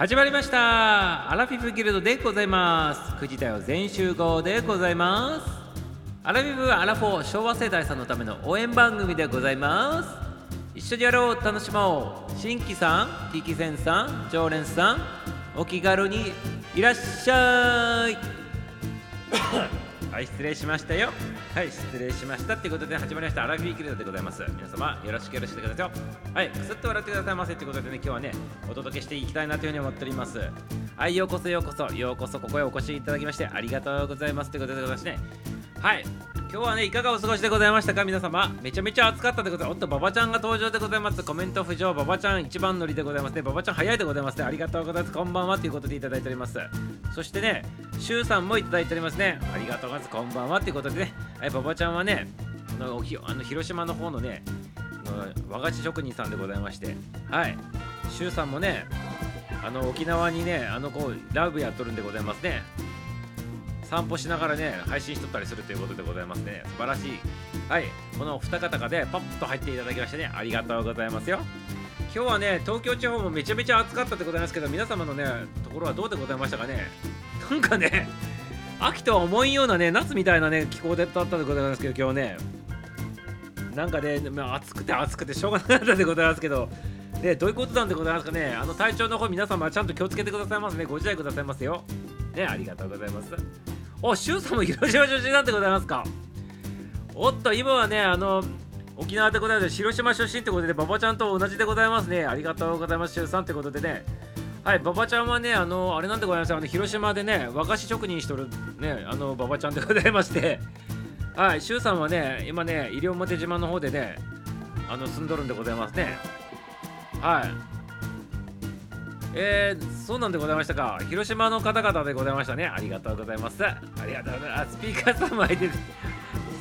始まりました。アラフィフギルドでございます。9時台は全集合でございます。アラフィフアラフォー昭和世代さんのための応援番組でございます。一緒にやろう。楽しもう。新規さんキキセンさん常連さんお気軽にいらっしゃい。はい失礼しましたよ。はい失礼しましたっていうことで始まりましたアラフィフギルドでございます。皆様よろしくよろしくお願いしますはいくすっと笑ってくださいませということでね今日はねお届けしていきたいなというふうに思っております。はいようこそようこそようこそここへお越しいただきましてありがとうございますということでございますね。はい。今日はねいかがお過ごしでございましたか？皆様めちゃめちゃ暑かったでございます。おっと馬場ちゃんが登場でございます。コメント浮上馬場ちゃん一番乗りでございます。ね馬場ちゃん早いでございます。ねありがとうございます。こんばんはということでいただいております。そしてねしゅうさんもいただいておりますね。ありがとうございます。こんばんはということでね。はい馬場ちゃんはねあのおひあの広島の方のねの和菓子職人さんでございまして。はい。しゅうさんもねあの沖縄にねあのこうラブやっとるんでございますね。散歩しながらね配信しとったりするということでございますね。素晴らしい。はい。このお二方がねパッと入っていただきましてねありがとうございますよ。今日はね東京地方もめちゃめちゃ暑かったでございますけど皆様のねところはどうでございましたかね？なんかね秋とは思いようなね夏みたいなね気候だったでございますけど今日ね。なんかね、まあ、暑くて暑くてしょうがなかったでございますけど。ね、どういうことなんでございますかね？あの体調の方皆様ちゃんと気をつけてくださいますね。ご自愛くださいますよ。ねありがとうございます。おしゅうさんも広島出身なんでございますか？おっと今はねあの沖縄でございます。広島出身ってことで馬場ちゃんと同じでございますね。ありがとうございますしゅうさんってことでね。はい馬場ちゃんはねあのあれなんでございますあの広島でね和菓子職人しとるねあの馬場ちゃんでございまして。はいしゅうさんはね今ね西表島の方でねあの住んどるんでございますね。はい。えー、そうなんでございましたか。広島の方々でございましたね。ありがとうございます。ありがとうございます。スピーカーさんも入って、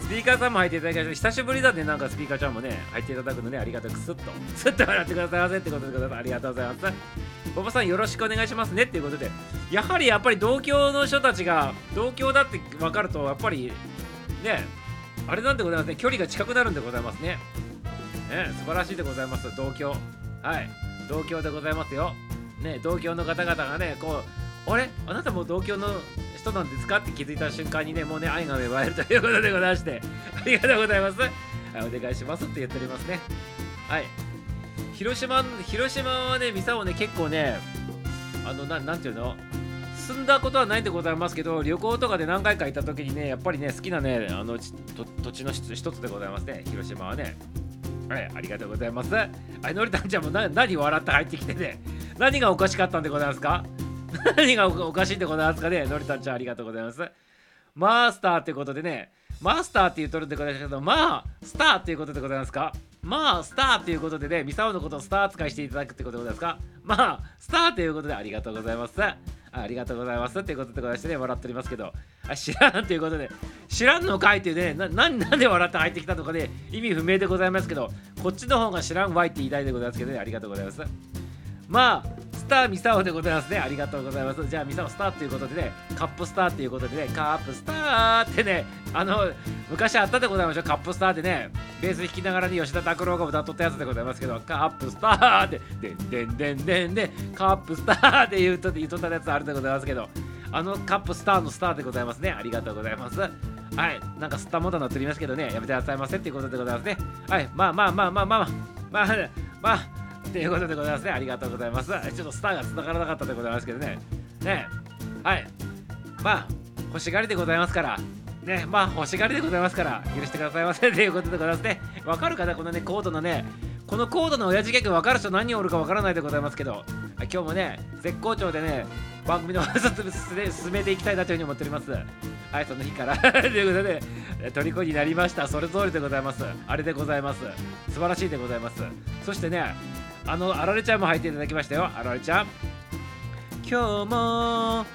スピーカーさんも入っていただきまして、久しぶりだね、なんかスピーカーちゃんもね、入っていただくのね、ありがとう。くすっと、くすっと笑ってくださいませってことでございます。ありがとうございます。ボバさんよろしくお願いしますねっていうことで、やはりやっぱり同郷の人たちが、同郷だって分かると、やっぱり、ね、あれなんでございますね、距離が近くなるんでございますね。ね、素晴らしいでございます、同郷。はい、同郷でございますよ。ね、同郷の方々がね、こう、あれ？あなたも同郷の人なんですか？って気づいた瞬間にね、もうね、愛が芽生えるということでございまして、ありがとうございます。はい、お願いしますって言っておりますね。はい。広島、広島はね、ミサをね、結構ね、あの、ななんていうの？住んだことはないでございますけど、旅行とかで何回か行った時にね、やっぱりね、好きなね、あの土地の一つでございますね、広島はね。はい、ありがとうございます。あい、のりたんちゃんも何笑って入ってきてね。何がおかしかったんでございますか？何がおかしいんでございますかね？のりたんちゃんありがとうございます。マスターってことでね、マスターって言うとるんでございますけど、まあ、スターっていうことでございますか？まあ、スターっていうことでね、ミサオのことをスター扱いしていただくってことでございますか？まあ、スターということでありがとうございます。ありがとうございますっていうことでございましてね、笑っておりますけど、あ知らんということで、知らんのかいっていうね、なななんで笑って入ってきたのかね、意味不明でございますけど、こっちの方が知らんわいって言いたいでございますけどね、ありがとうございます。まあ、スターミサオでございますね。ありがとうございます。じゃあ、ミサオスターということでね、カップスターということでね、カップスターってね、あの、昔あったでございましょう、カップスターでね、ベース弾きながらに吉田拓郎が歌っとったやつでございますけど、カップスターって、でんでんでんでんで、カップスターって言うと言うとったやつあるでございますけど、あのカップスターのスターでございますね。ありがとうございます。はい、なんか吸ったものになっておりますけどね、やめてくださいませっていうことでございますね。はい、まあまあまあまあまあまあ、まあ、まあ、ということでございますね。ありがとうございます。ちょっとスターが繋がらなかったでございますけどね。ねはい。まあ、欲しがりでございますから。ね、まあ、欲しがりでございますから、許してくださいませということでございますね。わかるかな？このね、コードのね、このコードの親父ギャグ分かる人何人おるか分からないでございますけど、今日もね、絶好調でね、番組の話を進めていきたいなというふうに思っております。はい、その日から ということで、虜になりました。それ通りでございます。あれでございます。素晴らしいでございます。そしてね、あの、あられちゃんも入っていただきましたよ。あられちゃん。今日も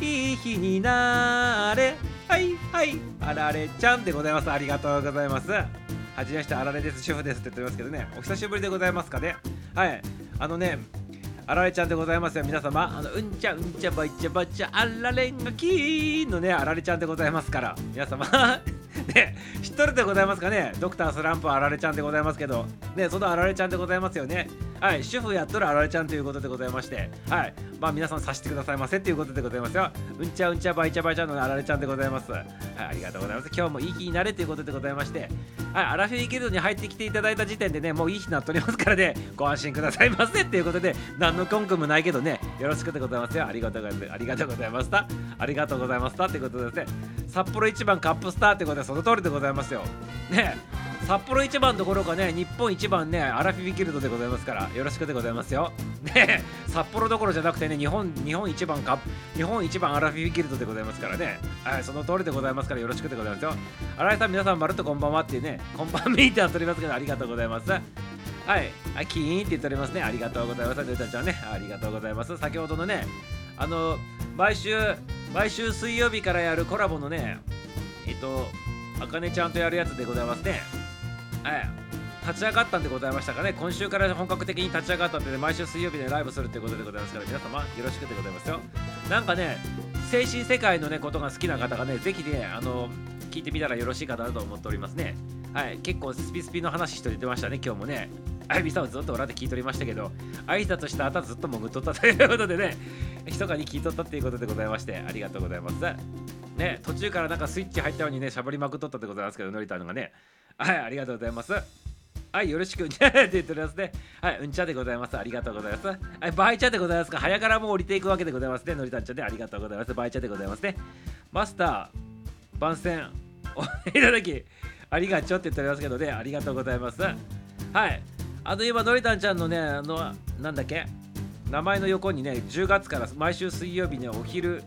いい日になれ。はいはい。あられちゃんでございます。ありがとうございます。はじめまして、あられです。主婦ですって言っておりますけどね。お久しぶりでございますかね。はい。あのね、あられちゃんでございますよ。皆様、あの、うんちゃうんちゃばいちゃばちゃ、あられんがきーのね、あられちゃんでございますから。皆様、ね、知っとるでございますかね。ドクタースランプあられちゃんでございますけど、ね、そのあられちゃんでございますよね。はい、主婦やっとるあられちゃんということでございまして、はい、まあ皆さんさしてくださいませということでございますよ。うんちゃうんちゃばいちゃばいちゃのあられちゃんでございます。はい、ありがとうございます。今日もいい日になれということでございまして、はい、アラフィフギルドに入ってきていただいた時点でね、もういい日になっておりますからね、ご安心くださいませっていうことで、何の根拠もないけどね、よろしくでございますよ。ありがとうございます。ありがとうございました。ありがとうございましたってことですね、札幌一番カップスターってことでその通りでございますよ。ね札幌一番どころかね、日本一番ね、アラフィフギルドでございますから、よろしくでございますよ。ね札幌どころじゃなくてね、日本日本一番カップ、日本一番アラフィフギルドでございますからね、はい、その通りでございますから、よろしくでございますよ。新井さん、皆さん、まるっとこんばんはっていうね、こんばんみーってやっておりますけど、ありがとうございます。はい、あキーンって言っておりますね。ありがとうございます。ルータちゃんね、ありがとうございます。先ほどのね、あの、毎週、毎週水曜日からやるコラボのね、えっと、あかねちゃんとやるやつでございますね。はい。立ち上がったんでございましたかね。今週から本格的に立ち上がったんで、ね、毎週水曜日でライブするってことでございますから、皆様よろしくでございますよ。なんかね、精神世界のね、ことが好きな方がね、ぜひね、あの、聞いてみたらよろしいかなと思っておりますね。はい、結構スピスピの話しててましたね、今日もね。あいみさんはずっと裏で聞いておりましたけど、挨拶した後ずっと潜っとったということでね、密かに聞いとったっていうことでございまして、ありがとうございます。ね、途中からなんかスイッチ入ったようにね、しゃべりまくっとったでございますけど、のりたのがね。はい、ありがとうございます。はい、よろしく、うんちゃって言っておりますね。はい、うんちゃでございます。ありがとうございます。はい、バイチャでございますか。早からもう降りていくわけでございますね。のりたんちゃんでありがとうございます。バイチャでございますね。マスター、番宣、お いただき、ありがちょって言っておりますけどね、ありがとうございます。はい、あの今、のりたんちゃんのね、あの、なんだっけ名前の横にね、10月から毎週水曜日にお昼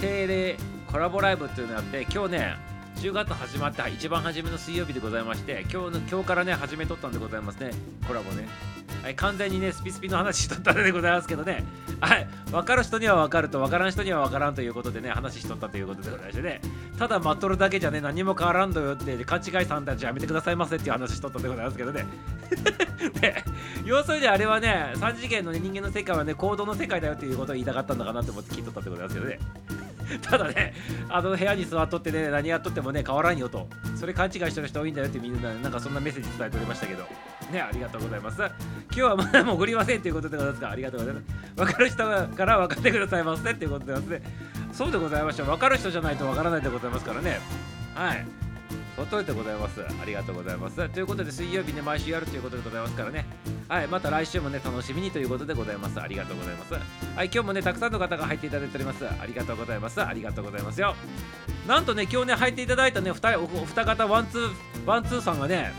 定例コラボライブっていうのがあって、今日ね、10月始まった一番初めの水曜日でございまして、今日の今日からね、始めとったんでございますね、コラボね。はい、完全にね、スピスピの話しとったでございますけどね、はい、分かる人には分かると、分からん人には分からんということでね、話しとったということでございましてね、ただ待っとるだけじゃね、何も変わらんとよって、勘違いさんたちやめてくださいませっていう話しとったでございますけどね。で、要するにあれはね、3次元の、ね、人間の世界はね、行動の世界だよっていうことを言いたかったんだかなと思って聞いとったってことなんですけどね。ただね、あの部屋に座っとってね、何やっとってもね、変わらんよと。それ勘違いしてる人多いんだよってみんな、なんかそんなメッセージ伝えておりましたけど。ね、ありがとうございます。今日はまだ潜りませんということでございますから、ありがとうございます。分かる人から分かってくださいませっていうことでございますね。そうでございました。分かる人じゃないと分からないでございますからね。はい。そといてございます。ありがとうございます。ということで、水曜日ね、毎週やるということでございますからね。はい、また来週もね、楽しみにということでございます。ありがとうございます。はい、今日もね、たくさんの方が入っていただいております。ありがとうございます。ありがとうございますよ。なんとね、今日ね、入っていただいたね、2人、おお二方、ワンツー、ワンツーさんがね、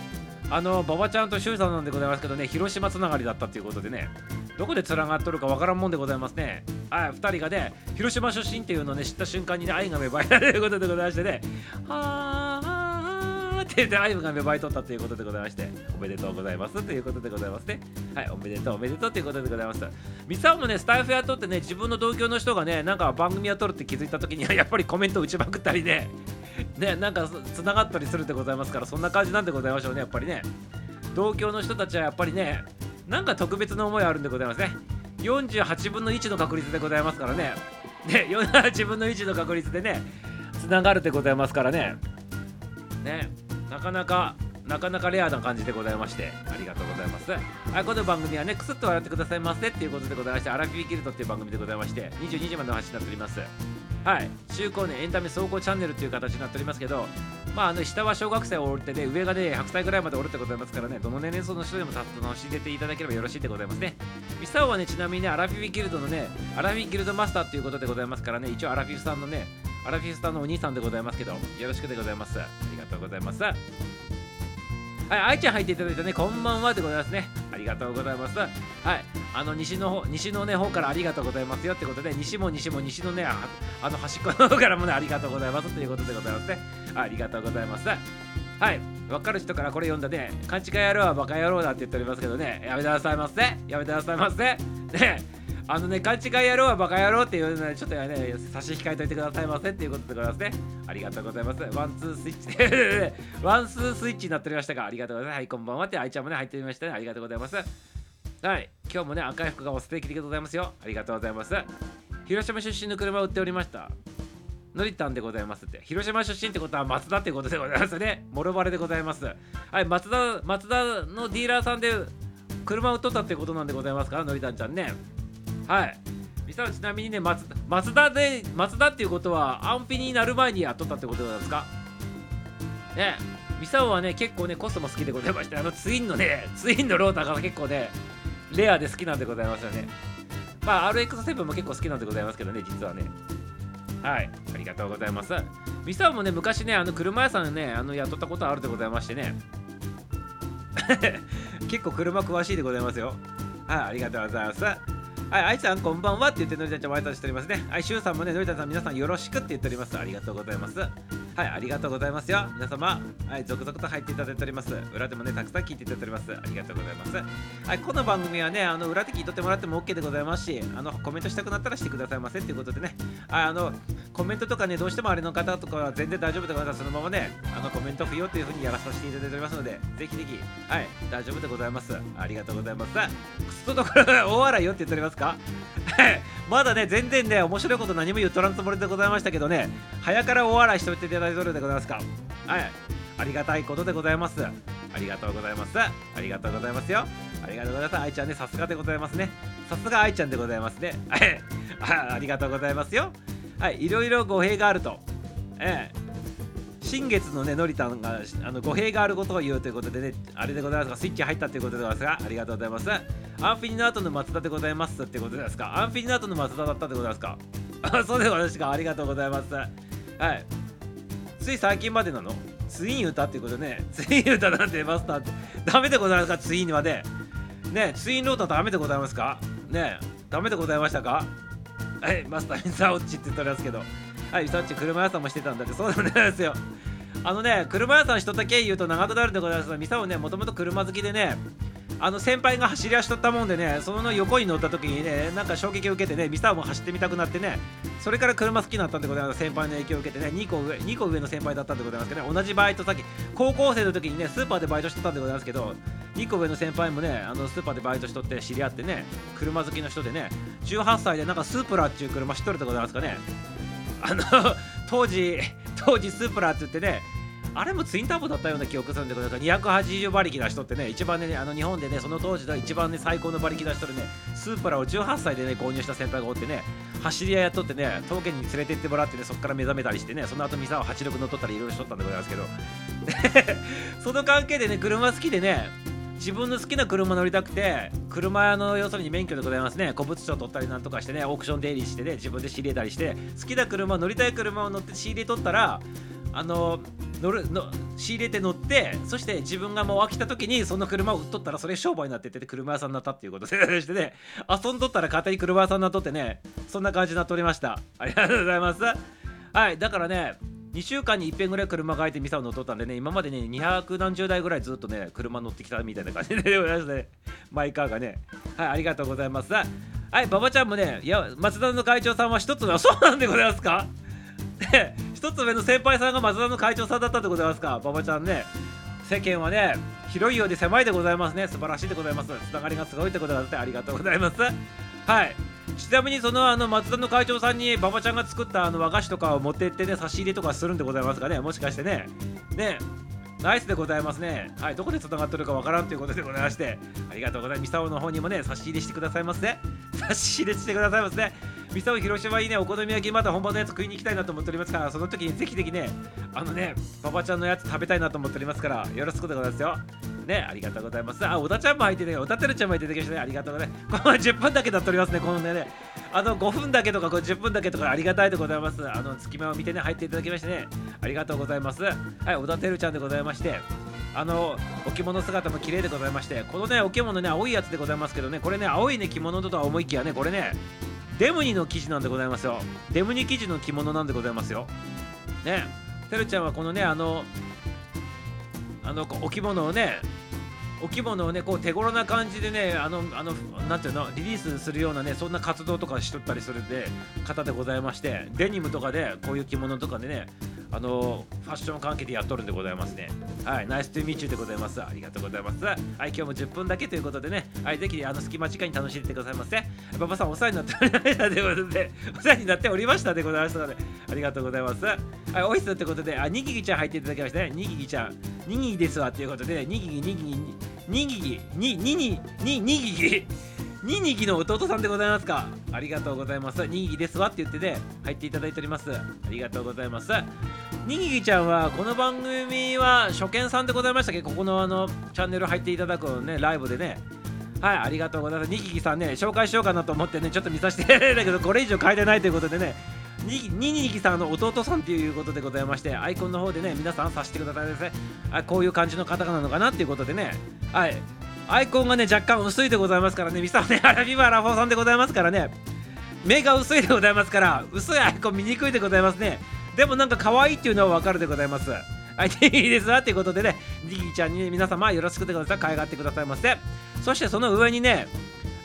あの、馬場ちゃんと周さんなんでございますけどね、広島つながりだったということでね、どこでつながっとるかわからんもんでございますね。はい、2人がね、広島出身っていうのをね、知った瞬間にね、愛が芽生えられることでございましてね、はーって言って愛が芽生えとったということでございまして、おめでとうございますということでございますね。はい、おめでとう、おめでとうということでございます。ミサオもね、スタイフやっとってね、自分の同郷の人がね、なんか番組やっとるって気づいたときには、やっぱりコメント打ちまくったりね、ね、なんかつながったりするでございますから、そんな感じなんでございましょうね、やっぱりね。同郷の人たちはやっぱりね、なんか特別な思いあるんでございますね。48分の1の確率でございますからね。ね、48分の1の確率でね、つながるでございますからね。ね、なかなか、なかなかレアな感じでございまして、ありがとうございます。はい、この番組はね、くすっと笑ってくださいませっていうことでございまして、アラフィフギルドっていう番組でございまして、22時までの発信になっております。はい、中高年エンタメ総合チャンネルという形になっておりますけど、まあ、あの下は小学生をおるってね、上がね、100歳ぐらいまでおるってございますからね、どの年齢層の人でも楽しんでていただければよろしいでございますね。ミサオはね、ちなみにね、アラフィフギルドのね、アラフィギルドマスターということでございますからね、一応アラフィフさんのね、アラフィフさんのお兄さんでございますけど、よろしくでございます。ありがとうございます。はい、愛ちゃん入っていただいてね、こんばんはでございますね。ありがとうございます。はい、あの西の方、西のね、方からありがとうございますよってことで、西も西も西のね、ああの端っこの方からもね、ありがとうございますということでございますね。ありがとうございます。はい、分かる人からこれ読んだね、勘違い野郎はバカ野郎だって言っておりますけどね、やめてくださいませ。やめてくださいませ。ね。あのね、勘違い野郎はバカ野郎っていうので、ちょっとね、差し控えといてくださいませっていうことでございますね。ありがとうございます。ワン、ツースイッチで、ワン、ツースイッチになっておりましたが、ありがとうございます。はい、こんばんはって、愛ちゃんもね、入っておりましたね。ありがとうございます。はい、今日もね、赤い服がお素敵でございますよ。ありがとうございます。広島出身の車を売っておりました。のりたんでございますって。広島出身ってことは松田ってことでございますね。もろバレでございます。はい、松田、松田のディーラーさんで車を売っとったってことなんでございますか？らのりたんちゃんねはい。ミサちなみにね松松田で松田っていうことはアンフィになる前にやっとったってことなんですか？ね。ミサオはね結構ねコストも好きでございましてあのツインのねツインのローターが結構ねレアで好きなんでございますよね。まあ RX7 も結構好きなんでございますけどね実はね。はい。ありがとうございます。ミサオもね昔ねあの車屋さんねあの雇ったことあるでございましてね。結構車詳しいでございますよ。はいありがとうございます。はい、愛さんこんばんはって言ってのりたちゃんも挨拶しておりますね。はい、しゅうさんもね、のりたさん皆さんよろしくって言っております。ありがとうございます。はい、ありがとうございますよ。皆様、はい、続々と入っていただいております。裏でもね、たくさん聞いていただいております。ありがとうございます。はい、この番組はね、あの裏で聞いとってもらっても OK でございますし、あのコメントしたくなったらしてくださいませっていうことでね、ああのコメントとかね、どうしてもあれの方とかは全然大丈夫でございます。そのままね、あのコメント不要というふうにやらさせていただいておりますので、ぜひぜひ、はい、大丈夫でございます。ありがとうございます。クソところ 大笑いよって言っておりますか？まだね、全然ね、面白いこと何も言うとらんつもりでございましたけどね、早から大笑いしておいていただいておるでございますか。はい、ありがたいことでございます。ありがとうございます。ありがとうございますよ。ありがとうございます。愛ちゃんね、さすがでございますね。さすが愛ちゃんでございますね。はい、ありがとうございますよ。はい、いろいろ語弊があると。ええ新月のね、のりたんがあの語弊があることを言うということでね、あれでございますが、スイッチ入ったということでございますが、ありがとうございます。アンフィニの後の松田でございますってことですか。アンフィニの後の松田だったってことですか。あ、そうでございますか。ありがとうございます。はい。つい最近までなの？ツイン歌ってことね。ツイン歌なんてマスターって。ダメでございますか？ツインはね。ね、ツインローターダメでございますか？ね、ダメでございましたか？はい、マスターミサオッチって言っておりますけど。はい、ミサオッチ車屋さんもしてたんだって、そうなんですよ。あのね、車屋さん一だけ言うと長くなるでございますが、ミサオね、もともと車好きでね、あの先輩が走り足とったもんでね、その横に乗った時にね、なんか衝撃を受けてね、ミサオも走ってみたくなってね、それから車好きになったんでございます。先輩の影響を受けてね、2個上、2個上の先輩だったんでございますけどね、同じバイト先、高校生の時にね、スーパーでバイトしてたんでございますけど、2個上の先輩もね、あのスーパーでバイトしとって知り合ってね、車好きの人でね、18歳でなんかスープラっていう車知っとるでございますかね。あの、当時、当時スープラって言ってね、あれもツインターボだったような記憶するんで、280馬力出しとってね、一番ね、あの日本でね、その当時の一番ね、最高の馬力出しとるね、スープラを18歳でね、購入した先輩がおってね、走り屋やっとってね、峠に連れてってもらってね、そこから目覚めたりしてね、その後ミサを86乗っとったりいろいろしとったんでございますけど、その関係でね、車好きでね、自分の好きな車乗りたくて車の要するに免許でございますね。古物商取ったりなんとかしてねオークション出入りしてね自分で仕入れたりして好きな車乗りたい車を乗って仕入れとったらあの乗るの仕入れて乗ってそして自分がもう飽きた時にその車を売っとったらそれ商売になってて車屋さんになったっていうことで してね遊んどったら勝手に車屋さんになっとってねそんな感じになっておりました。ありがとうございます。はいだからね2週間に1遍ぐらい車がいてミサを乗っとったんでね今までね200何十台ぐらいずっとね車乗ってきたみたいな感じ でございますね。マイカーがね。はいありがとうございます。はい馬場ちゃんもねいや松田の会長さんは一つはそうなんでございますか？一つ上の先輩さんが松田の会長さんだったでございますか？馬場ちゃんね。世間はね広いようで狭いでございますね。素晴らしいでございます。つながりがすごいってことだって。ありがとうございます。はい。ちなみにそのあの松田の会長さんに馬場ちゃんが作ったあの和菓子とかを持ってってね差し入れとかするんでございますかね。もしかしてね。ね。ナイスでございますね。はい、どこで繋がってるかわからんということでございまして、ありがとうございます。ミサオの方にもね、差し入れしてくださいませ、ね。差し入れしてくださいませ、ね。ミサオ広島いいね、お好み焼きまた本場のやつ食いに行きたいなと思っておりますから、その時にぜひぜひね、あのね、馬場ちゃんのやつ食べたいなと思っておりますから、よろしくでございますよ。ね、ありがとうございます。あ、小田ちゃんも入ってね、小田てるちゃんも入っててきてね、ありがとうございます。この10分だけだっておりますね、このね、あの5分だけとか10分だけとかありがたいでございます。あの隙間を見てね、入っていただきましてね、ありがとうございます。はい、小田てるちゃんでございまして、あのお着物姿も綺麗でございまして、このね、お着物ね、青いやつでございますけどね、これね、青いね、着物とは思いきやね、これね、デムニの生地なんでございますよ。デムニ生地の着物なんでございますよ。ね、てるちゃんはこのね、あの、あのお着物をね、お着物をねこう手頃な感じでねあのあのなんていうのリリースするようなねそんな活動とかしとったりするで方でございましてデニムとかでこういう着物とかでねあのファッション関係でやっとるんでございますね。はい、ナイストゥーミーチューでございます。ありがとうございます。はい、今日も10分だけということでね、はい、ぜひあの隙間時間に楽しんでくださいませ。馬場さん、お世話になっておりましたということで、お世話になっておりましたでございましたので、ありがとうございます。はい、オイスってことで、あ、にぎぎちゃん入っていただきましたね。にぎぎちゃん。にぎぎですわっていうことで、にぎぎ、にぎぎ、にぎぎ、に、にに、に、にぎぎ。ににぎの弟さんでございますか？ありがとうございます。にぎぎですわって言ってね、入っていただいております。ありがとうございます。にぎぎちゃんは、この番組は初見さんでございましたけ？ど、ここのあの、チャンネル入っていただくのね、ライブでね、はい、ありがとうございます。にぎぎさんね、紹介しようかなと思ってね、ちょっと見させてだけど、これ以上変えてないということでね、にににぎさんの弟さんということでございまして、アイコンの方でね、皆さんさせてくださいですね。あこういう感じの方なのかなっていうことでね、はい。アイコンがね、若干薄いでございますからね、ミサね、ア ラビバラフォーさんでございますからね、目が薄いでございますから、薄いアイコン見にくいでございますね。でもなんか可愛いっていうのはわかるでございます。はい、いいですわということでね、リギーちゃんにね皆様よろしくてくださいます。可愛がってくださいませ。そしてその上にね、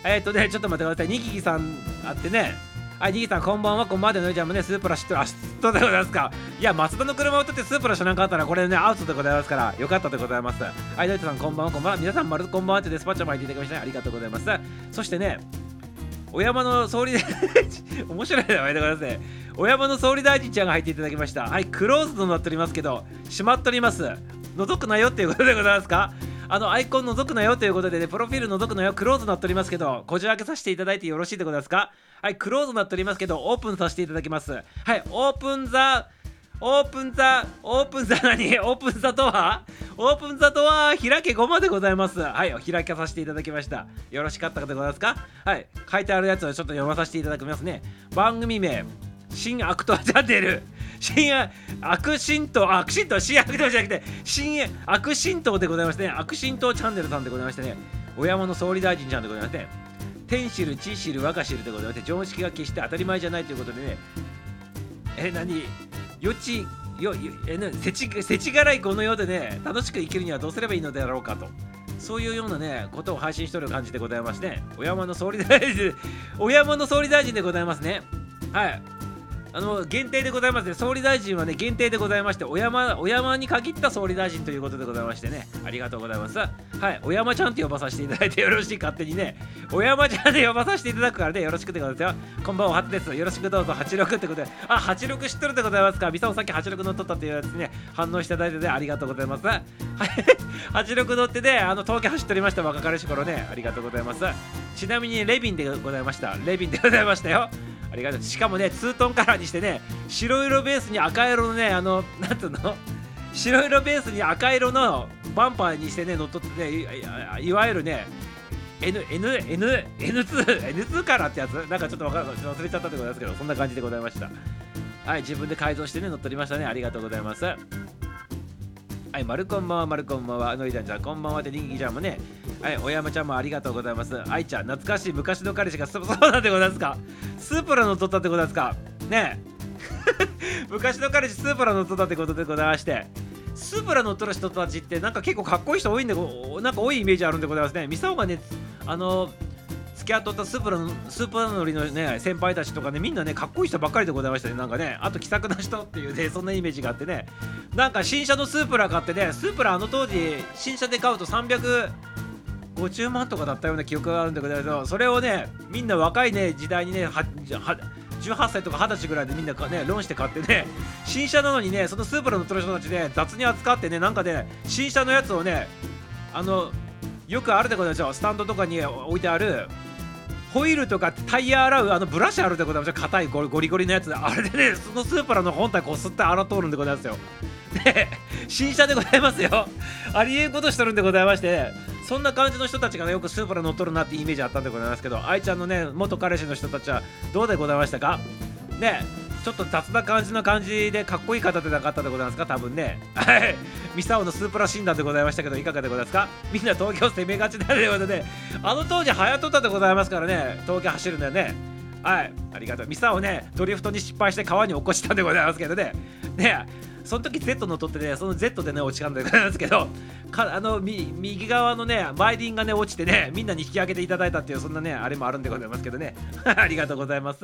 えっ、とね、ちょっと待ってください。ニギギさんあってね、はい、にぎさんこんばんは、こんばんはでのりちゃんもね、スープラ知ってる、あ、知ってでございますか。いや、松田の車を取ってスープラ知らなかったら、これね、アウトでございますから、よかったでございます。はい、のりちゃんこんばんは、こんばんは。皆さん、まるこんばんはってデスパッチャーも入っていただきまして、ありがとうございます。そしてね、お山の総理大臣、面白い名前でございますね。お山の総理大臣ちゃんが入っていただきました。はい、クローズドになっておりますけど、閉まっております。覗くなよっていうことでございますかあのアイコン覗くなよということでね、プロフィール覗くなよ、クローズなっておりますけど、こじ開けさせていただいてよろしいでございますか？はい、クローズなっておりますけど、オープンさせていただきます。はい、オープンザ、オープンザ、オープンザ 何？オープンザとは？オープンザとは開け5までございます。はい、開けさせていただきました。よろしかったでございますか？はい、書いてあるやつをちょっと読まさせていただきますね。番組名、新アクトアチャンネル。新悪神道、悪神道、新悪道じゃなくて、新悪神道でございましてね、悪神道チャンネルさんでございましてね、お山の総理大臣ちゃんでございまして、天汁、地汁、若汁でございまして、常識が決して当たり前じゃないということでね、え、何？よち、よ、え、せち、せちがらいこの世でね、楽しく生きるにはどうすればいいのであろうかと。そういうようなね、ことを配信しておる感じでございまして、お山の総理大臣、お山の総理大臣でございますね。はい。あの限定でございますね、総理大臣はね、限定でございまして、お山お山に限った総理大臣ということでございましてね、ありがとうございます。はい、お山ちゃんって呼ばさせていただいてよろしい、勝手にね、お山ちゃんで呼ばさせていただくからね、よろしくでございますよ。こんばんは、ハツです。よろしくどうぞ、86ってことで、あ、86知ってるでございますか、ミサオさっき86乗っとったっていうやつね、反応していただいてね、ありがとうございます。はい、86乗ってね、あの、東京走っておりました、若かりし頃ね、ありがとうございます。ちなみに、レビンでございました。レビンでございましたよ。ありがとうしかもねツートンカラーにしてね白色ベースに赤色のねあのなんつうの？白色ベースに赤色のバンパーにしてね乗っ取ってねいわゆるね N、N、N、N2、N2 カラーってやつ？なんかちょっとわからない忘れちゃったでございますけど、そんな感じでございました。はい、自分で改造してね、乗っ取りましたね。ありがとうございます。はい、マルコンマは、マルコンマは、のりちゃんじゃ、こんばんはって、にぎちゃんもね、はい、おやまちゃんもありがとうございます。愛ちゃん、懐かしい昔の彼氏がそう そうなんでございますか？スープラの取ったってことですか？ねえ。昔の彼氏スープラの取ったってことでございまして。スープラの取る人たちってなんか結構かっこいい人多いんでなんか多いイメージあるんでございますね。ミサオがねあのき合っとったスープラのスープラ乗りのね先輩たちとかねみんなねかっこいい人ばっかりでございましたね。なんかねあと気さくな人っていうね そんなイメージがあってね。なんか新車のスープラ買ってねスープラあの当時新車で買うと300 50万とかだったような記憶があるんだけどそれをねみんな若いね時代にねはは18歳とか20歳ぐらいでみんなねローンして買ってね新車なのにねそのスーパーの乗ってる人たちね雑に扱ってねなんかね新車のやつをねあのよくあるでございますよ。スタンドとかに置いてあるホイールとかタイヤ洗うあのブラシあるでございます。よ硬いゴリゴリのやつ。あれでねそのスーパーの本体こすって洗っとるんでございますよ。で新車でございますよ。ありえんことしとるんでございまして、ね、そんな感じの人たちが、ね、よくスーパー乗っとるなってイメージあったんでございますけど愛ちゃんのね元彼氏の人たちはどうでございましたか？ねちょっと雑な感じの感じでかっこいい方でなかったでございますか？多分ね。はい。ミサオのスープラ診断でございましたけどいかがでございますか？みんな東京攻めがちだということであの当時流行っとったでございますからね。東京走るんだよね。はい。ありがとう。ミサオねドリフトに失敗して川に落っこちたんでございますけどね。ね。その時 Z の取ってね、その Z でね、落ちたんでございますけど、かあの右側のね、前輪がね、落ちてね、みんなに引き上げていただいたっていう、そんなね、あれもあるんでございますけどね。ありがとうございます。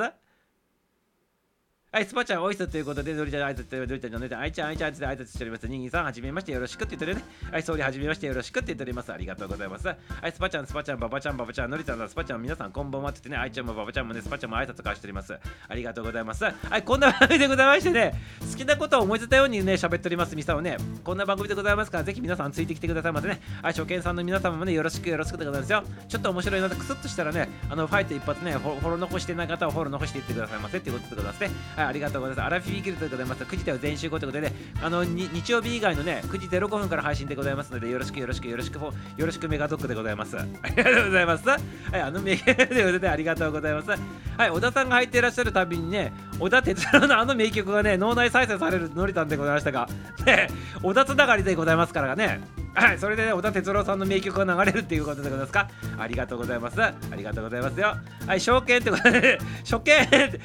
はい、スパちゃん、おいすということで、のりちゃん、あいつって、のりちゃん、のりちゃん、あいちゃん、あいちゃん、あいつ、あいつしております。にぎさん、はじめまして、よろしくって言ってるね。はい、総理、はじめまして、よろしくって言っております。ありがとうございます。はい、スパちゃん、スパちゃん、ババちゃん、ババちゃん、のりちゃん、スパちゃん、皆さん、こんばんはって言ってね、あいちゃんもババちゃんもね、スパちゃんも挨拶交わしております。ありがとうございます。はい、こんな番組でございましてね、好きなことを思いついたようにね、喋っております。ミサをね、こんな番組でございますから、ぜひ皆さんついてきてくださいませね。はい、初見さんの皆様もね、よろしくよろしくでございますよ。ちょっと面白いので、クスッとしたらね、あの、ファイト一発ね、フォフォロー残してない方はフォロー残していってくださいませっていうことでございますね。はい、ありがとうございます。アラフィーギルドでございます。9時では全集合ということでね、あの、日曜日以外のね、9時05分から配信でございますので、よろしくよろしくよろしく、よろしくメガドックでございます。ありがとうございます。はい、あの名言ということでありがとうございます。はい、小田さんが入っていらっしゃるたびにね、小田哲郎のあの名曲がね、脳内再生されるのりたんでございましたが、ね、小田つながりでございますからね。はい、それでね、小田哲郎さんの名曲が流れるっていうことでございますか。ありがとうございます。ありがとうございますよ。はい、証券ってことで、初見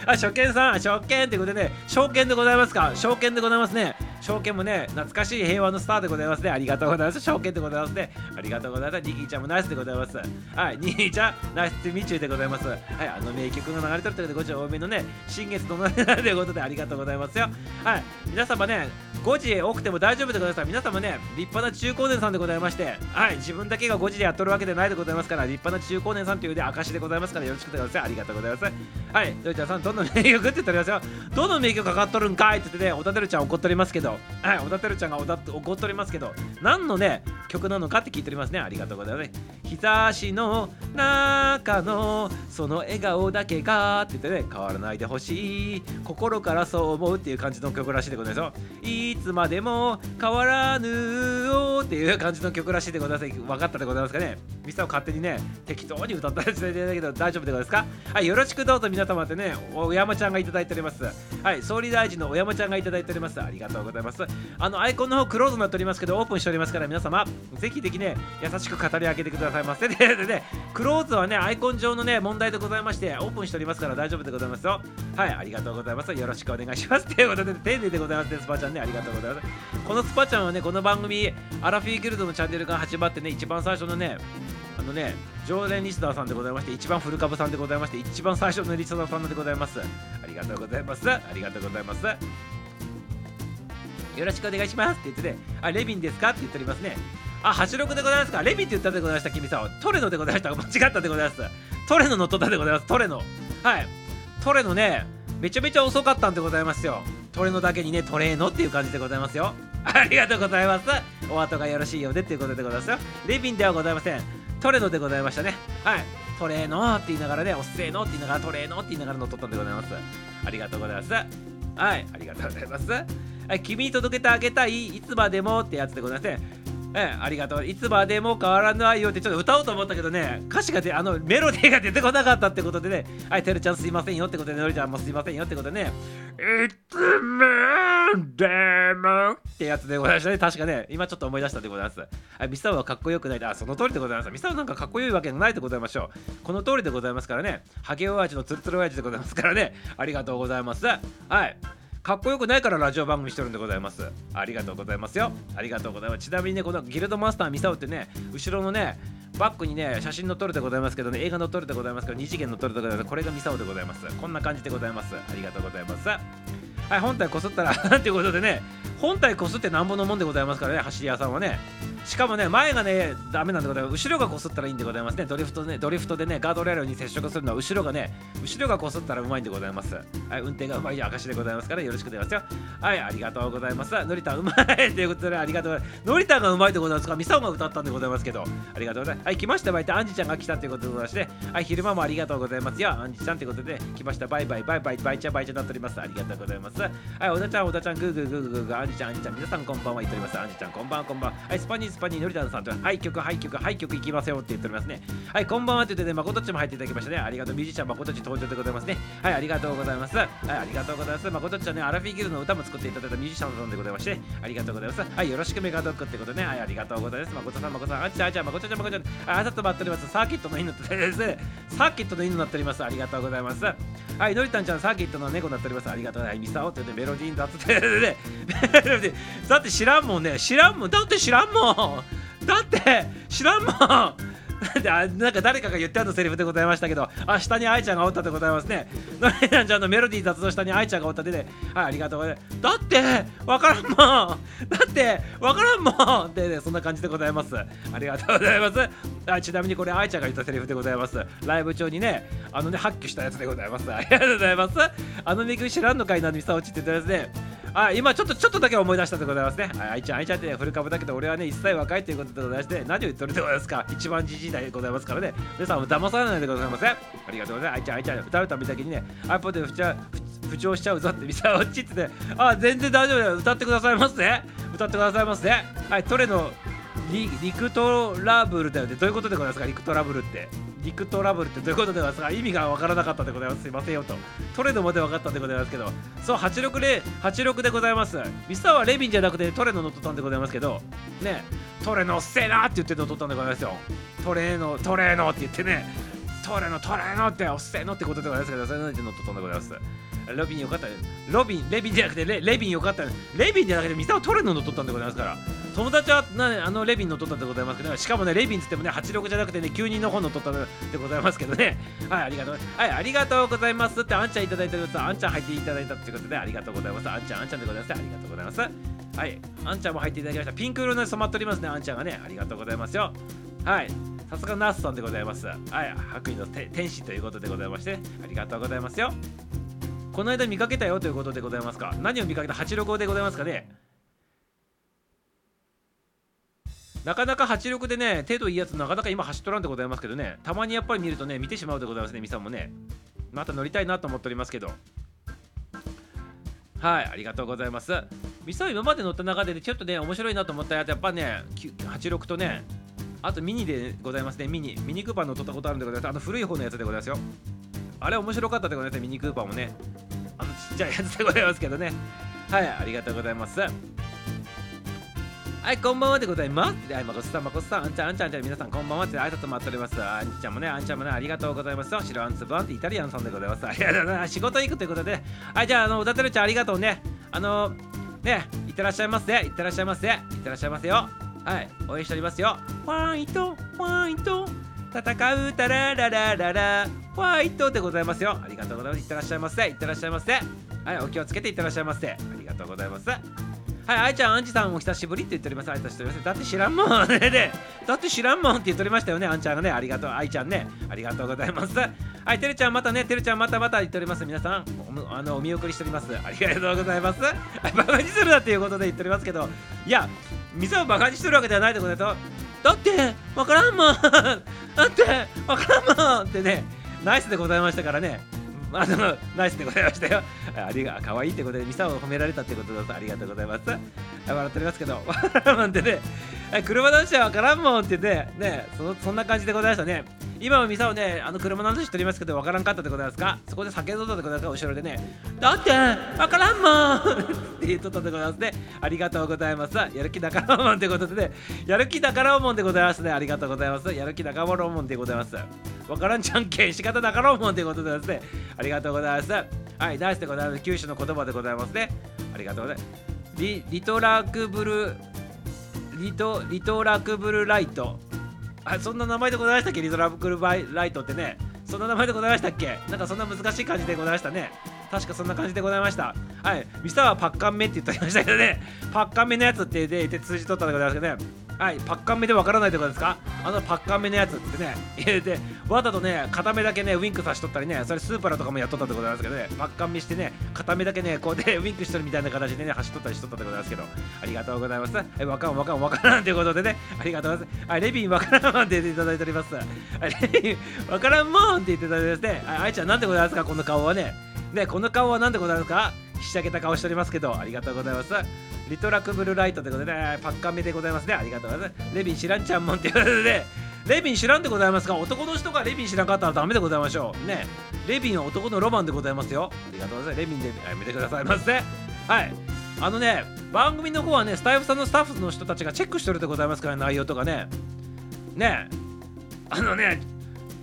あ、初見さん、初見ってことでね、証券でございますか？証券でございますね。証券もね、懐かしい平和のスターでございますね。ありがとうございます。証券でございますね。ありがとうございます。ニキーちゃんもナイスでございます。はい、ニキーちゃん、ナイスとミチューでございます。はい、あの名曲が流れてるということで、ごち多めのね、新月の流れということでありがとうございますよ。はい、皆様ね、5時多くても大丈夫でございます。皆様ね、立派な中高年さんでございまして、はい、自分だけが5時でやっとるわけでないでございますから、立派な中高年さんというで証でございますから、よろしくでございます。ありがとうございます。はい、ドイちゃんさん、どの名曲って言っておりますよ。どの名曲かかっとるんかいって言ってね、おたてるちゃん怒っておりますけど、はい、おたてるちゃんがおた怒っておりますけど、何のね、曲なのかって聞いておりますね。ありがとうございます。日差しの中のその笑顔だけがって言ってね、変わらないでほしい。心からそう思うっていう感じの曲らしいでございますよ。いつまでも変わらぬよっていう感じの曲らしいでございます。分かったでございますかね。ミスターを勝手にね、適当に歌ったりしてだけど大丈夫でございますかはい、よろしくどうぞ皆様ってね、お山ちゃんがいただいております。はい、総理大臣のお山ちゃんがいただいております。ありがとうございます。あの、アイコンの方クローズになっておりますけど、オープンしておりますから、皆様、ぜひぜひね、優しく語り上げてくださいませ。で、でね、クローズはね、アイコン上のね、問題でございまして、オープンしておりますから大丈夫でございますよ。はい、ありがとうございます。よろしくお願いします。ということで、丁寧でございますね、スパちゃんね、ありがとうございます。このスパちゃんはね、この番組、アラフィーギルドのチャンネルが始まってね、一番最初のね、あのね、常連リスナーさんでございまして、一番古株さんでございまして、一番最初のリスナーさんでございます。ありがとうございます。ありがとうございます。よろしくお願いしますって言ってね、あ、レビンですか？って言っておりますね。あ、86でございますか？レビンって言ったでございました、君さん。トレノでございました。間違ったでございます。トレノのトタでございます。トレノ。はい。トレノね、めちゃめちゃ遅かったんでございますよ。トレノだけにね、トレーノっていう感じでございますよ。ありがとうございます。お後がよろしいようでっていうことでございますよ。レビンではございません。トレノでございましたね。はい。トレーノって言いながらね、おっせーのって言いながらトレーノって言いながら乗っ取ったんでございます。ありがとうございます。はい、ありがとうございます。はい、君に届けてあげたい、いつまでもってやつでございますね。ええ、ありがとう。いつまでも変わらないよってちょっと歌おうと思ったけどね、歌詞がで、あの、メロディーが出てこなかったってことでね、はい、てるちゃんすいませんよってことで、のりちゃんもすいませんよってことでね、いつまでもってやつでございましたね。確かね、今ちょっと思い出したでございます。はい、ミサオはかっこよくない。あ、その通りでございます。ミサオなんかかっこよいわけがないでございましょう。この通りでございますからね、ハゲ親父のツルツル親父でございますからね、ありがとうございます。はい。かっこよくないからラジオ番組してるんでございます。ありがとうございますよ。ありがとうございます。ちなみにね、このギルドマスターミサオってね、後ろのね、バックにね、写真の撮るでございますけどね、映画の撮るでございますけど、二次元の撮るでございます。これがミサオでございます。こんな感じでございます。ありがとうございます。はい、本体こすったら ということでね、本体こすってなんぼのもんでございますからね、走り屋さんはね。しかもね、前がね、ダメなんでございます。後ろがこすったらいいんでございますね。ドリフトね、ドリフトでね、ガードレールに接触するのは後ろがね、後ろがこすったらうまいんでございます。はい、運転がうまい証でございますから、よろしくお願いしますよ。はい、ありがとうございます。のりたうまいということで、ありがとうございます。のりたがうまいでございますか？ミサオが歌ったんでございますけど、ありがとうございます。はい、来ました、バイト、アンジちゃんが来たということでございまして、はい、昼間もありがとうございますよ。アンジちゃんということで、来ました、バイバイ、バイバイ、バイチャバイチャになっております。ありがとうございます。はい、小田ちゃん、小田ちゃん、グーグーグーグーグーグー、アンジちゃん、アンジちゃん、皆さんこんばんは、言っております。アンジちゃん、こんばんは、こんばんは。はい、スパニー、スパニー、のりたんさんと、はい、曲、はい、曲、はい、曲いきますよって言っておりますね。はい、こんばんはって言ってね、まことっちも入っていただきましたね。ありがとう、ミュージシャンまことっち登場でございますね。はい、ありがとうございます。はい、ありがとうございます。まことっちはね、アラフィギルの歌も作っていただいたミュージシャンさんでございまして、ありがとうございます。はい、よろしくメガドックってことね、はい、ありがとうございます。まことさん、まことさん、あちゃあちゃ、まことちゃん、まことちゃん、あ、あさと待っております。サーキットの犬ってですね、サーキットの犬になっております。ありがとうございます。はい、のりたんちゃん、サーキットの猫になっております。ありがとうございます。ミサオって、メロディーだって、だって知らんもんね、知らんもん、だって知らんもん。だって知らんもんであなんか誰かが言ってあるセリフでございましたけど、あ、下に愛ちゃんがおったでございますね。のりなんちゃんのメロディー雑の下に愛ちゃんがおったでね、はい、ありがとうございます。だって、わからんもんだって、わからんもんってね、そんな感じでございます。ありがとうございます。あちなみにこれ、愛ちゃんが言ったセリフでございます。ライブ中にね、あのね、発揮したやつでございます。ありがとうございます。あのめぐ知らんのかいな、みさおちって言ってますね。あ今ちょっとちょっとだけ思い出したでございますね。あいちゃん、あいちゃんってね古株だけど、俺はね、一切若いということでございまして、何を言ってるでございますか一番じじいでございますからね。皆さんも騙されないでございません。ありがとうございます。あいちゃん、あいちゃん、歌うたびだけにね、iPod で不調不調しちゃうぞってみさ落ちってね、あ、全然大丈夫だよ。歌ってくださいますね。歌ってくださいますね。はい、トレのリリクトラブルだよね。どういうことでございますか？リクトラブルって。リクトラブルってどういうことでございますか？意味がわからなかったでございます。すいませんよと。トレノまで分かったでございますけど、そう、86で、86でございます。ミスターはレビンじゃなくてトレノ乗っとったんでございますけど、ね、トレノっせーなって言って乗っとったんでございますよ。トレーノ、トレーノって言ってね、トレノ、トレーノっておっせーのってことでございますけど、それなんで乗っとったんでございます。ロビンよかったロビン、レビンじゃなくてレレビンよかったレビンじゃなくてミサをトレノ乗っとったんでございますから。友達はなあのレビン乗っとったんでございますけど、ねしかもね、レビンつってもね、86じゃなくてね、9人の本乗っとったんでございますけどね。はい、ありがとう。はい、ありがとうございますってあんちゃんいただいてるます。あんちゃん入っていただいたってことで、ありがとうございます。あんちゃん、あんちゃんでございます。ありがとうございます。はい、あんちゃんも入っていただきました。ピンク色の染まっておりますね、あんちゃんがね。ありがとうございますよ。はい。さすがナースさんでございます。はい、白衣の天使ということでございまして、ありがとうございますよ。この間見かけたよということでございますか？何を見かけた？86でございますかね？なかなか86でね、程度いいやつなかなか今走っとらんでございますけどね、たまにやっぱり見るとね、見てしまうでございますね、みさもね。また乗りたいなと思っておりますけど。はい、ありがとうございます。ミサ今まで乗った中で、ね、ちょっとね、面白いなと思ったやつ、やっぱね、86とね、あとミニでございますね、ミニ。ミニクーパー乗ったことあるんでございます。あの古い方のやつでございますよ。あれ面白かったでございますミニクーパーもね。あのちっちゃいやつでございますけどね。はい、ありがとうございます。はい、こんばんはでございます。はい、まこさん、まこさん、あんちゃん、あんちゃん、あんちゃん、皆さん、こんばんはって挨拶待っております。あんちゃんもね、あんちゃんもね、ありがとうございます。白あんつぶあんってイタリアンさんでございます。ありがとうございます。仕事行くということで、はい、じゃあ、あの、歌ってるちゃん、ありがとうね。あの、ね、いってらっしゃいませ。いってらっしゃいませ。いってらっしゃいませよ。はい、応援しておりますよ。ファイト、ファイト。戦うたらららららファイトでございますよ。ありがとうございます。いってらっしゃいませ。いってらっしゃいませ。はいお気をつけていってらっしゃいませ。ありがとうございます。はい愛ちゃんあんちさんお久しぶりって言っております。愛しておりますだって知らんもんね。で だって知らんもんって言っておりましたよね。あんちゃんがね。ありがとう。愛ちゃんね。ありがとうございます。はいてるちゃんまたね。てるちゃんまたまた言っております。皆さんおあのお見送りしております。ありがとうございます。はいバカにするなっていうことで言っておりますけど。いや店をバカにしてるわけではないでございますだってわからんもん。だってわからんもん。ってね。ナイスでございましたからね。まあのナイスでございましたよ。ありが可愛いってことで、ミサを褒められたってことだとありがとうございます。笑っておりますけど、わからんもんってね、車男子はわからんもんってね、ねそそんな感じでございましたね。今もミサをね、あの車の話しておりますけど、わからんかったでございますか？そこで酒飲んだでございますか？後ろでね、だって、わからんもん って言っとったでございますね。ありがとうございます。やる気だからもんってことでね、やる気だからもんでございますね。ありがとうございます。やる気だからもんでございます。わからんじゃんけん、仕方だからもんってことでですね、ありがとうございます。はい、ナイスでございます。九州の言葉でございますね。ありがとうございます。リリトラクブル、リトリトラクブルライト。あそんな名前でございましたっけ？リトラブルバイライトってねそんな名前でございましたっけ？なんかそんな難しい感じでございましたね確かそんな感じでございましたはいミサはパッカンメって言っておりましたけどねパッカンメのやつって言って通じ取ったんでございますけどねはい、パッカン目でわからないってことですか？あのパッカン目のやつってね、入れて、わざとね、片目だけね、ウィンクさしとったりね、それスーパーとかもやっとったってことなんですけどね、パッカン目してね、片目だけね、こうで ウィンクしてるみたいな形でね、走っとったりしとったってことなんですけど、ありがとうございます。はい、わかんわかんわからんということでね、ありがとうございます。はい、レビンわからんもんって言っていただいております。はい、レビンわからんもんって言っていただいてですね、あいちゃんなんでございますか、この顔はね。ね、この顔はなんでございますか？ひしゃげた顔しておりますけど、ありがとうございます。リトラクブルライトということで、ね、パッカン目でございますね。ありがとうございます。レビン知らんちゃんもんっていうことで、レビン知らんでございますか？男の人がレビン知らんかったらダメでございましょう。ね。レビンは男のロマンでございますよ。ありがとうございます。レビンでやめてくださいませ。はい。あのね、番組の方はね、スタイフさんのスタッフの人たちがチェックしてるでございますから、内容とかね。ねあのね、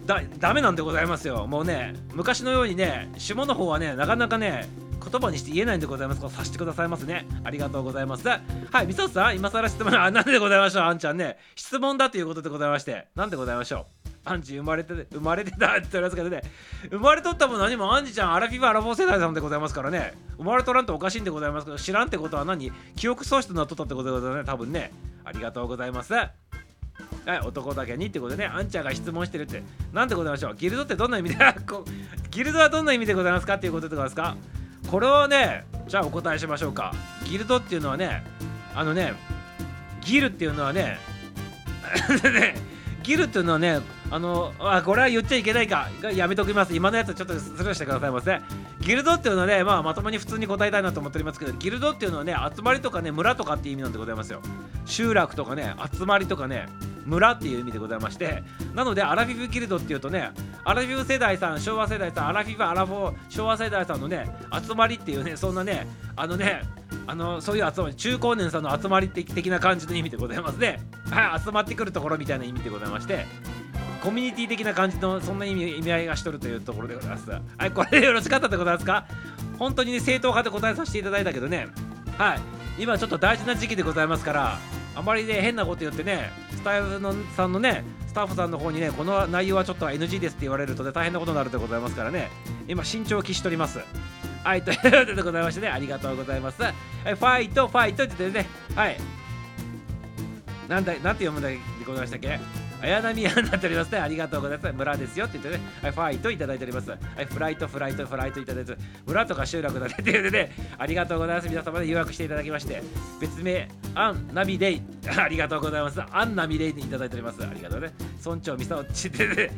だダメなんでございますよ。もうね、昔のようにね、下の方はね、なかなかね、言葉にして言えないんでございます。こうさしてくださいますね。ありがとうございます。はいみそさん今更質問。あなんでございましょうあんちゃんね。質問だということでございまして。なんでございましょう。アンチ生まれて生まれてたって言われますけどね。生まれとったも何もアンジちゃんアラフィフアラフォー世代さんでございますからね。生まれとらんとおかしいんでございますけど知らんってことは何？記憶喪失になっとったってことでございますね多分ね。ありがとうございます。はい男だけにってことでねアンちゃんが質問してるって。何でございましょう？ギルドってどんな意味で ギルドはどんな意味でございますか？っていうことでございますか？これはねじゃあお答えしましょうか。ギルドっていうのはねあのねギルっていうのはね ギルっていうのはねあのあこれは言っちゃいけないか。やめときます。今のやつちょっとスルーしてくださいませギルドっていうのはね、まあ、まともに普通に答えたいなと思っておりますけどギルドっていうのはね集まりとかね村とかっていう意味なんでございますよ。集落とかね集まりとかね村っていう意味でございましてなのでアラフィフギルドっていうとねアラフィフ世代さん昭和世代さんアラフィフアラフォー昭和世代さんのね集まりっていうねそんなねあのねあのそういう集まり中高年さんの集まり的な感じの意味でございますね。はい集まってくるところみたいな意味でございましてコミュニティ的な感じのそんな意味意味合いがしとるというところでございます。はいこれでよろしかったでございますか？本当にね正統派で答えさせていただいたけどね。はい今ちょっと大事な時期でございますからあまりね変なこと言ってねスタイフのさんのねスタッフさんの方にねこの内容はちょっと NG ですって言われるとね大変なことになるでございますからね。今慎重を期しております。はいということでございましてねありがとうございます。はいファイトファイトって言ってねはい。なんだなんて読むんだでございましたっけ？綾波屋になっておりますね。ありがとうございます。村ですよって言ってね、はい、ファイトいただいております。はい、フライト、フライト、フライトいただいて、村とか集落だねって言ってね、ありがとうございます。皆様で予約していただきまして、別名、アンナミデイ、ありがとうございます。アンナミレイにいただいております。ありがとうね。村長、ミサオチってね、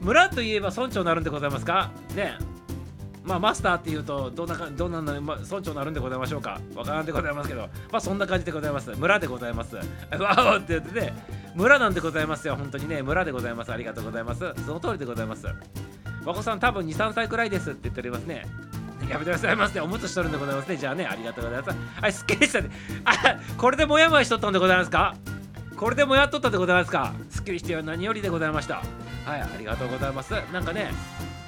村といえば村長になるんでございますか？ね。まあ、マスターっていうとどんなどんなのま村長になるんでございましょうか。わからんでございますけど。まあそんな感じでございます。村でございます。わおって言ってね。村なんでございますよ。本当にね。村でございます。ありがとうございます。その通りでございます。和子さん多分23歳くらいですって言っておりますね。やめてくださいませ、ね、おむつしとるんでございますね。じゃあねありがとうございます。はいすっきりしたね。あこれでもやもやしとったんでございますか？これでもやっとったでございますか？すっきりして何よりでございました。はいありがとうございます。なんかね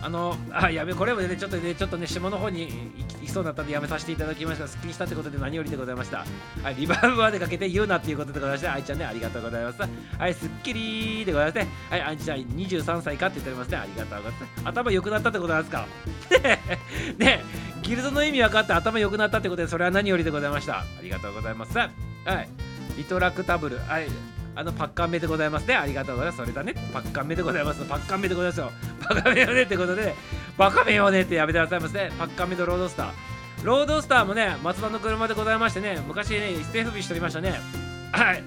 あのあやめこれもねちょっとねちょっとね下の方に行きそうになったんでやめさせていただきました。すっきりしたってことで何よりでございました。はいリバーブまでかけて言うなっていうことでございました。愛ちゃんねありがとうございます。はいすっきりでございますね。はい愛ちゃん23歳かって言っておりますね。ありがとうございます。頭良くなったってことなんですか？ねギルドの意味分かって頭良くなったってことでそれは何よりでございました。ありがとうございます。はいリトラクタブル。はいあのパッカン目でございますね。ありがとうございます。それだね。パッカン目でございます。パッカン目でございますよ。バカ目よねってことで、バカめよねってやめてくださいませね。パッカン目とロードスター。ロードスターもね、松田の車でございましてね、昔ね、一世不備しておりましたね。はい。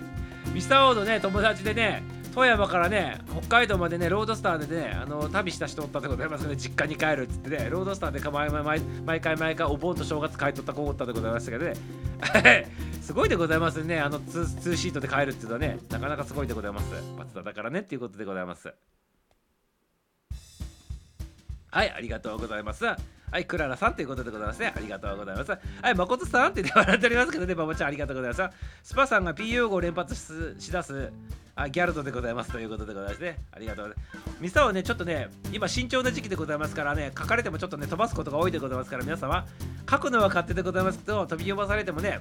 ミスターオードね、友達でね、富山からね、北海道までね、ロードスターでね、あの旅した人おったでございますね、実家に帰るっつってね、ロードスターで毎毎毎回毎回お盆と正月帰っとった子おったでございましたけどね、すごいでございますね、あのツーシートで帰るっていうのはね、なかなかすごいでございます。松田だからねっていうことでございます。はい、ありがとうございます。はい、クララさんということでございますね。ありがとうございます。はい、誠さんって笑っておりますけどね、ババちゃんありがとうございます。スパさんが PU 語を連発しだすあギャルドでございますということでございますね。ありがとうございます。ミサはね、ちょっとね、今慎重な時期でございますからね、書かれてもちょっとね、飛ばすことが多いでございますから、皆様、書くのは勝手でございますけど、飛び飛ばされてもね、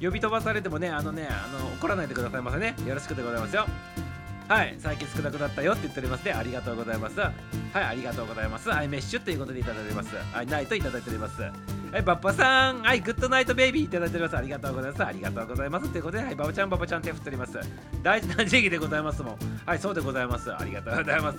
呼び飛ばされてもね、あのね、あの怒らないでくださいませね。よろしくでございますよ。はい、最近少なくなったよって言っておりますね。ありがとうございます。はい、ありがとうございます。はい、メッシュということでいただいております。はい、ナイトいただいております。はい、バッパさん。はい、グッドナイトベイビーいただいております。ありがとうございます。ありがとうございます。ということで、はい、ババちゃん、ババちゃん手振っております。大事な時期でございますもん。はい、そうでございます。ありがとうございます。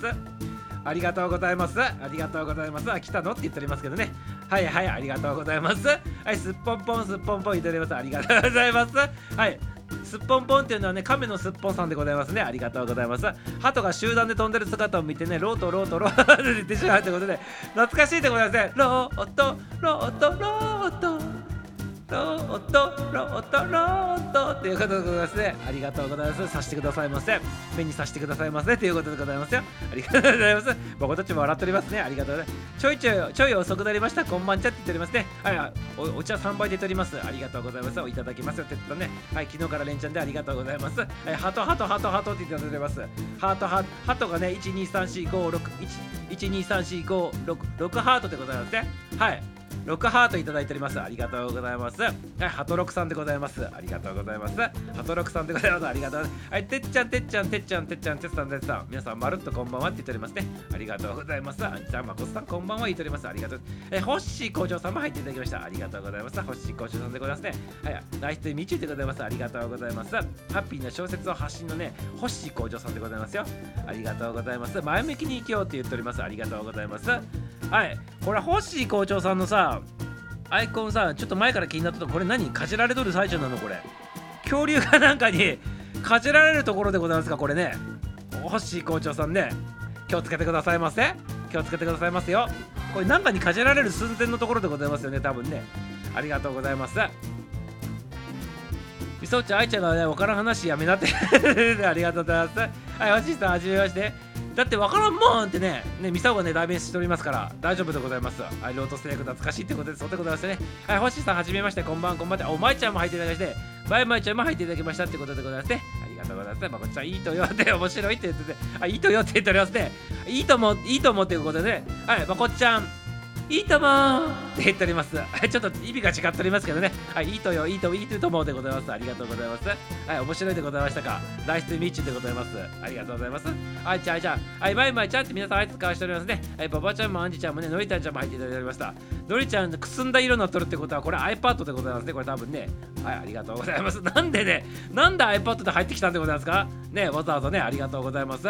ありがとうございます。ありがとうございます。あ、来たのって言っておりますけどね。はいはい、ありがとうございます。はい、すっぽんぽんすっぽんぽんいただきます。ありがとうございます。はい。すっぽんぽんっていうのはね亀のすっぽんさんでございますね。ありがとうございます。鳩が集団で飛んでる姿を見てねロートロートロートって言ってしまうということで懐かしいでございますね。ロートロートロート。ロートロートロートっていうことでございますね。ありがとうございます。さしてくださいませ目にさしてくださいませということでございますよ。ありがとうございます。僕たちも笑っておりますね。ありがとうございます。ちょいちょいちょい遅くなりました。こんばんちゃって言っておりますね。はいおお茶3杯で取ります。ありがとうございます。おいただきますよ。って言ったね。はい昨日から連チャンでありがとうございます。はいハトハトハトハトって言っております。ハートハハトがね1234561 1 2 3 4 5 6 6ハートでございますね。はい。6ハートいただいております。ありがとうございます。はいハトロクさんでございます。ありがとうございます。ハトロクさんでございます。ありがとう。はいてっちゃんてっちゃんてっちゃんてっちゃんてっさんてっさん。皆さんまるっとこんばんはって言っておりますね。ありがとうございます。あんちゃんまこさんこんばんは言っております。ありがとうえホッシー工場さんも入っていただきました。ありがとうございます。ホッシー工場さんでございますね。はいナイスとみちゅでございます。ありがとうございます。ハッピーな小説を発信のねホッシー工場さんでございますよ。ありがとうございます。前向きに生きようって言っております。ありがとうございます。はい。これホッシー校長さんのさアイコンさちょっと前から気になったとこれ何？かじられとる最中なのこれ。恐竜がなんかに かじられるところでございますかこれね。ホッシー校長さんね。気をつけてくださいませ。気をつけてくださいますよ。これなんかにかじられる寸前のところでございますよね多分ね。ありがとうございます。みそちゃん愛ちゃんがね分からん話やめなって。ありがとうございます。はいおじいさんはじめまして。だって分からんもんってね、ね、ミサオがね、代弁しておりますから、大丈夫でございます。はい、ロートステーク懐かしいってことで、そうでございますね。はい、星さん、はじめまして、こんばん、こんばんは。お、まいちゃんも入っていただきまして、バイマイちゃんも入っていただきましたってことでございますね。ありがとうございます。まこちゃん、いいとよって 面白いって言ってて、あ、いいとよって言っておりますね。いいとも、いいともっていうことでね、はい、まこちゃん、いいともって言っております。ちょっと意味が違っておりますけどね。はい、いいとよ、いいと、いいともでございます。ありがとうございます。はい、面白いでございましたか？ナイスミーチでございます。ありがとうございます。はい、じゃあ、じゃあ、はい、バイバイちゃんって皆さん、あいつ使わしておりますね。はい、ババちゃんもアンジちゃんもね、のりたんちゃんも入っていただきました。のりちゃん、くすんだ色になっとるってことは、これ iPad でございますね。これ多分ね。はい、ありがとうございます。なんでね、なんで iPad で入ってきたんでございますか？ね、わざわざね、ありがとうございます。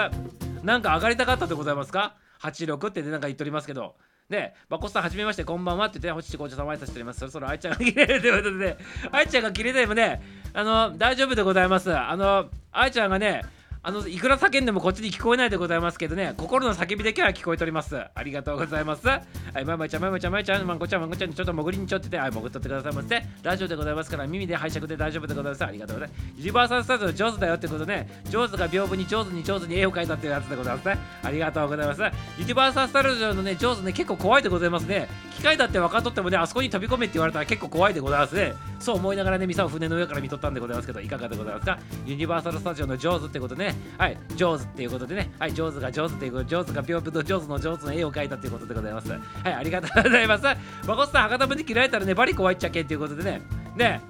なんか上がりたかったでございますか ?86 ってね、なんか言っておりますけど。で、バコさん、はじめまして、こんばんはって言って、星地校長さん、挨拶しております。そろそろ愛ちゃんが切れるということで、愛ちゃんが切れてもね、あの、大丈夫でございます。あの、愛ちゃんがね、あのいくら叫んでもこっちに聞こえないでございますけどね。心の叫びだけは聞こえております。ありがとうございます。はいまいまいちゃんまいまいちゃんまいちゃんまんこちゃんまんこちゃんちょっと潜りにちょっててはい潜っとってくださいませラジオでございますから耳で拝借で大丈夫でございます。ありがとうございます。ユニバーサルスタジオ上手だよってことね。上手が屏風に上手に上手に絵を描いたっていうやつでございますね。ありがとうございます。ユニバーサルスタジオのね上手ね結構怖いでございますね。機械だって分かっとってもねあそこに飛び込めって言われたら結構怖いでございますね。そう思いながらねミサを船の上から見とったんでございますけどいかがでございますか？ユニバーサルスタジオの上手ってことね。はい。上手っていうことでね、はい、上手が上手っていうこと。上手がぴょぴょと上手の上手の絵を描いたということでございます。はい、ありがとうございます。まこさん、博多に切られたらね、バリ怖いっちゃけっていうことでね、ね、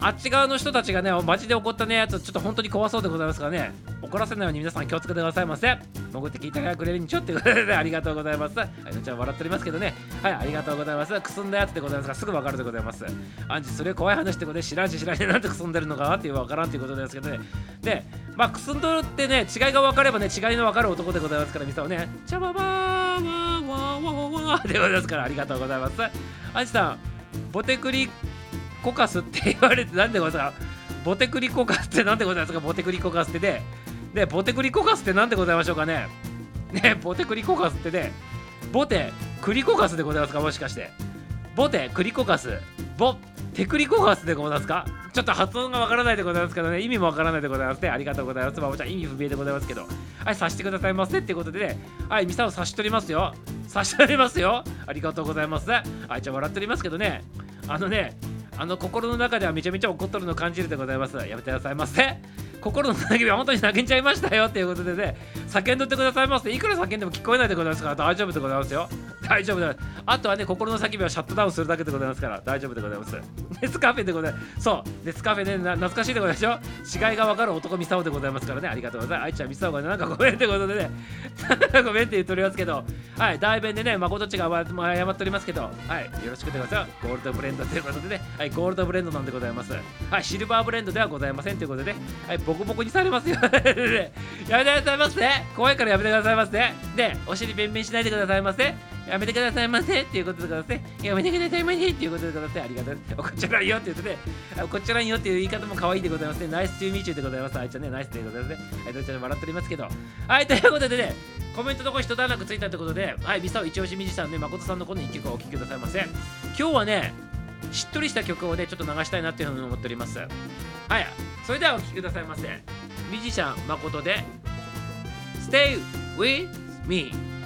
あっち側の人たちがね、マジで怒ったね、やつ、ちょっと本当に怖そうでございますからね、怒らせないように皆さん気をつけてくださいませ。潜って聞いてくれるにちょっていうことで、ありがとうございます。はい、のちゃん笑っておりますけどね、はい、ありがとうございます。くすんだやつでございますが、すぐわかるでございます。アンチ、それ怖い話ってことで、知らんし知らんし、なんでくすんでるのかっていうわからんっていうことですけどね、で、まあ、くすんどるってね、違いが分かればね、違いの分かる男でございますから、みさをね、チャババーワーワーワーワーでございますから、ありがとうございます。アンチさん、ボテクリコカスって言われて、なんでございますかボテクリコカスってなんでございますかボテクリコカスってで、で、ボテクリコカスってなんでございましょうかねね、ボテクリコカスってね、ボテクリコカスでございますかもしかして。ボテクリコカス、ボテクリコカスでございますか？ちょっと発音がわからないでございますけどね、意味もわからないでございますね。ありがとうございます。まあ、もちろん意味不明でございますけど。はい、察してくださいませっていうことでね、はい、ミサを察しとりますよ。察しておりますよ。ありがとうございます。はい、じゃあ笑っておりますけどね、あのね、あの心の中ではめちゃめちゃ怒っとるの感じるでございます。やめてくださいませ。心の叫びは本当に叫んじゃいましたよっていうことでね、叫んどってくださいませ。いくら叫んでも聞こえないでございますから大丈夫でございますよ。大丈夫ですあとはね、心の叫びはシャットダウンするだけでございますから大丈夫でございます。ネスカフェでございます。そう、ネスカフェね、懐かしいでございますでしょ違いがわかる男ミサオでございますからね、ありがとうございます。あいちゃんミサオが、ね、なんかごめんってことでね、ごめんって言っておりますけど、はい、代弁でね、誠っちが謝っておりますけど、はい、よろしくでございます。ゴールドブレンドということでね、はい、ゴールドブレンドなんでございます。はい、シルバーブレンドではございませんということで、はい、ボコボコにされますよ。やめてくださいませ。怖いからやめてくださいませ。で、お尻弁弁しないでくださいませ。やめてくださいませっていうことでございます。やめてくださいませっていうことでございます。ありがとうございます。こちらんよって言ってね、こちらんよっていう言い方も可愛いでございますね。ナイスチューミーチューでございます。あいつはね、ナイスでございますね。はい、どちらも笑っておりますけど。はい、ということでね、コメントとこ一段落ついたってことで、はい、ミサオ一押しミジさんね、誠さんのこの一曲をお聴きくださいませ。今日はね、しっとりした曲をね、ちょっと流したいなっていうふうに思っております。はい、それではお聴きくださいませ。ミュージシャン誠で Stay with me「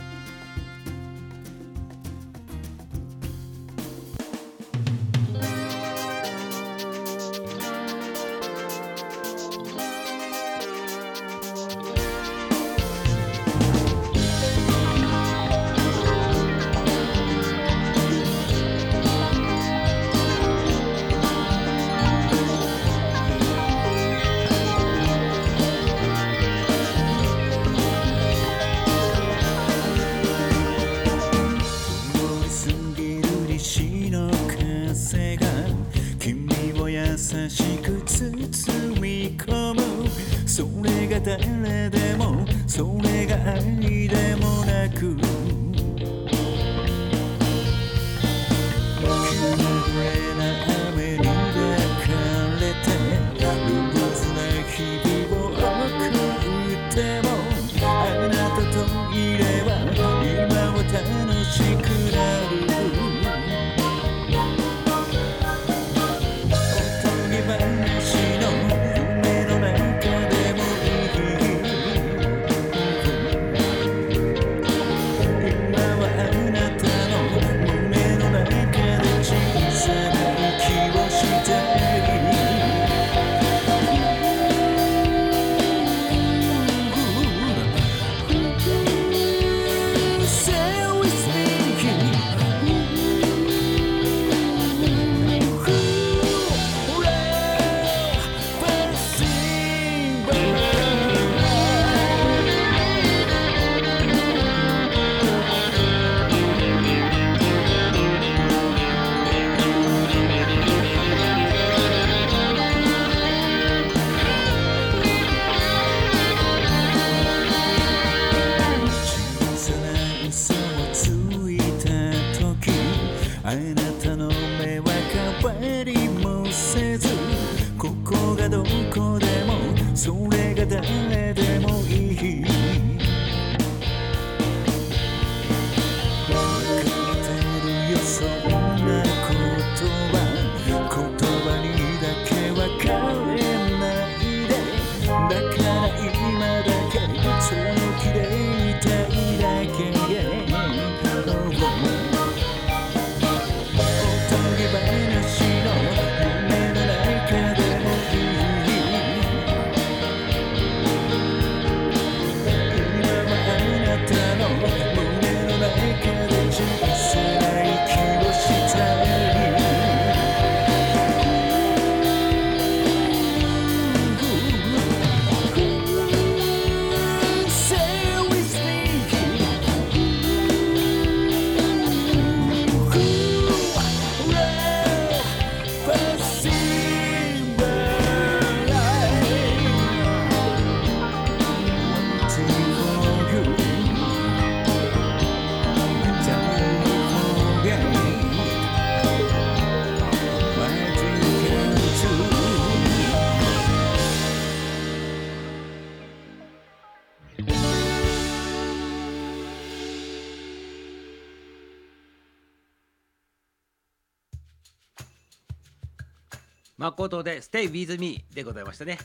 誠で Stay with me でございましたね。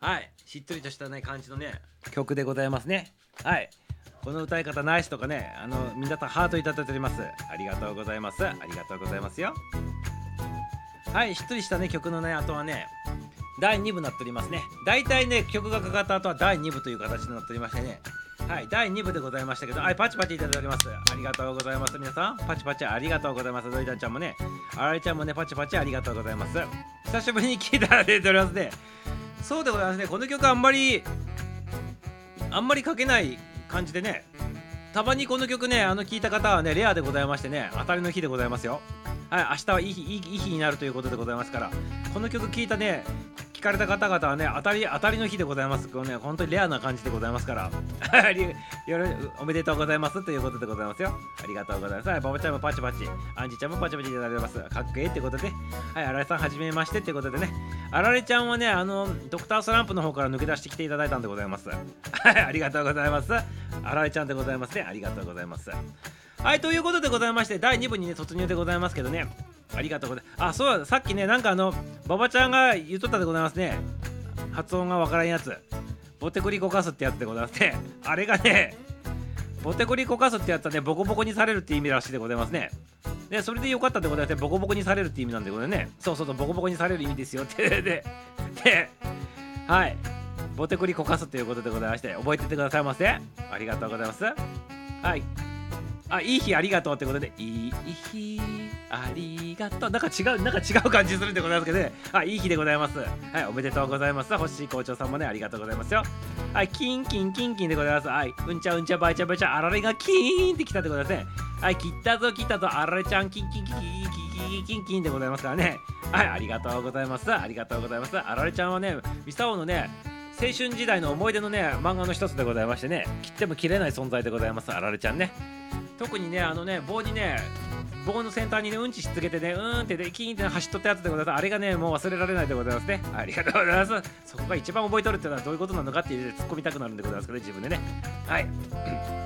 はい。しっとりとしたね、感じのね、曲でございますね。はい。この歌い方ナイスとかね、あの、皆さんハートいただいております。ありがとうございます。ありがとうございますよ。はい。しっとりしたね、曲のね、あとはね、第2部になっておりますね。大体ね、曲がかかった後は第2部という形になっておりましてね。はい、第2部でございましたけど、はい、パチパチいただいております。ありがとうございます。皆さん、パチパチありがとうございます。ドイタンちゃんもね、あられちゃんもね、パチパチありがとうございます。久しぶりに聴いたら出ておりますね。そうでございますね。この曲あんまり、あんまり書けない感じでね、たまにこの曲ね、あの聴いた方はね、レアでございましてね、当たりの日でございますよ。はい、明日はいい日いい日になるということでございますから、この曲聴いたね、かれた方々はね、当たり当たりの日でございます。このね、本当にレアな感じでございますから、おめでとうございますということでございますよ。ありがとうございます。はい、ババちゃんもパチパチ、アンジちゃんもパチパチいただいます。かっこいいってことで、はい、あられさんはじめましてってことでね、あられちゃんはね、あの、ドクタースランプの方から抜け出してきていただいたんでございます。はい、ありがとうございます。あられちゃんでございますね。ありがとうございます。はい、ということでございまして、第2部にね、突入でございますけどね、ありがとうございます。あ、そうだ、さっきね、なんかあの、馬場ちゃんが言っとったでございますね。発音がわからんやつ。ボテコリコカスってやつでございますね。あれがね、ボテコリコカスってやつはね、ボコボコにされるって意味らしいでございますね。で、それでよかったってことで、ボコボコにされるって意味なんでございますね。そうそうそう、ボコボコにされる意味ですよって。で、で、はい。ボテコリコカスということでございまして、覚えててくださいませ。ありがとうございます。はい。あ、いい日ありがとうってことで、いい日ありがとう。なんか違う、なんか違う感じするんでございますけどね。あ、いい日でございます。はい、おめでとうございます。星い校長さんもね、ありがとうございますよ。はい、キンキンキンキンでございます。はい、うんちゃうんちゃばいちゃばいちゃ、あられがキーンってきたでございますね。はい、切ったぞ切ったぞ、あられちゃんキンキンキンキンキン。キンキンキンでございますからね。はい、ありがとうございます。ありがとうございます。あられちゃんはね、ミサオのね、青春時代の思い出のね漫画の一つでございましてね切っても切れない存在でございますあられちゃんね。特にねあのね棒にね棒の先端にねうんちしつけてねうんってでキーンって走っとったやつでございます。あれがねもう忘れられないでございますね。ありがとうございます。そこが一番覚えとるってのはどういうことなのかっていう突っ込みたくなるんでございますけど自分でね。はい。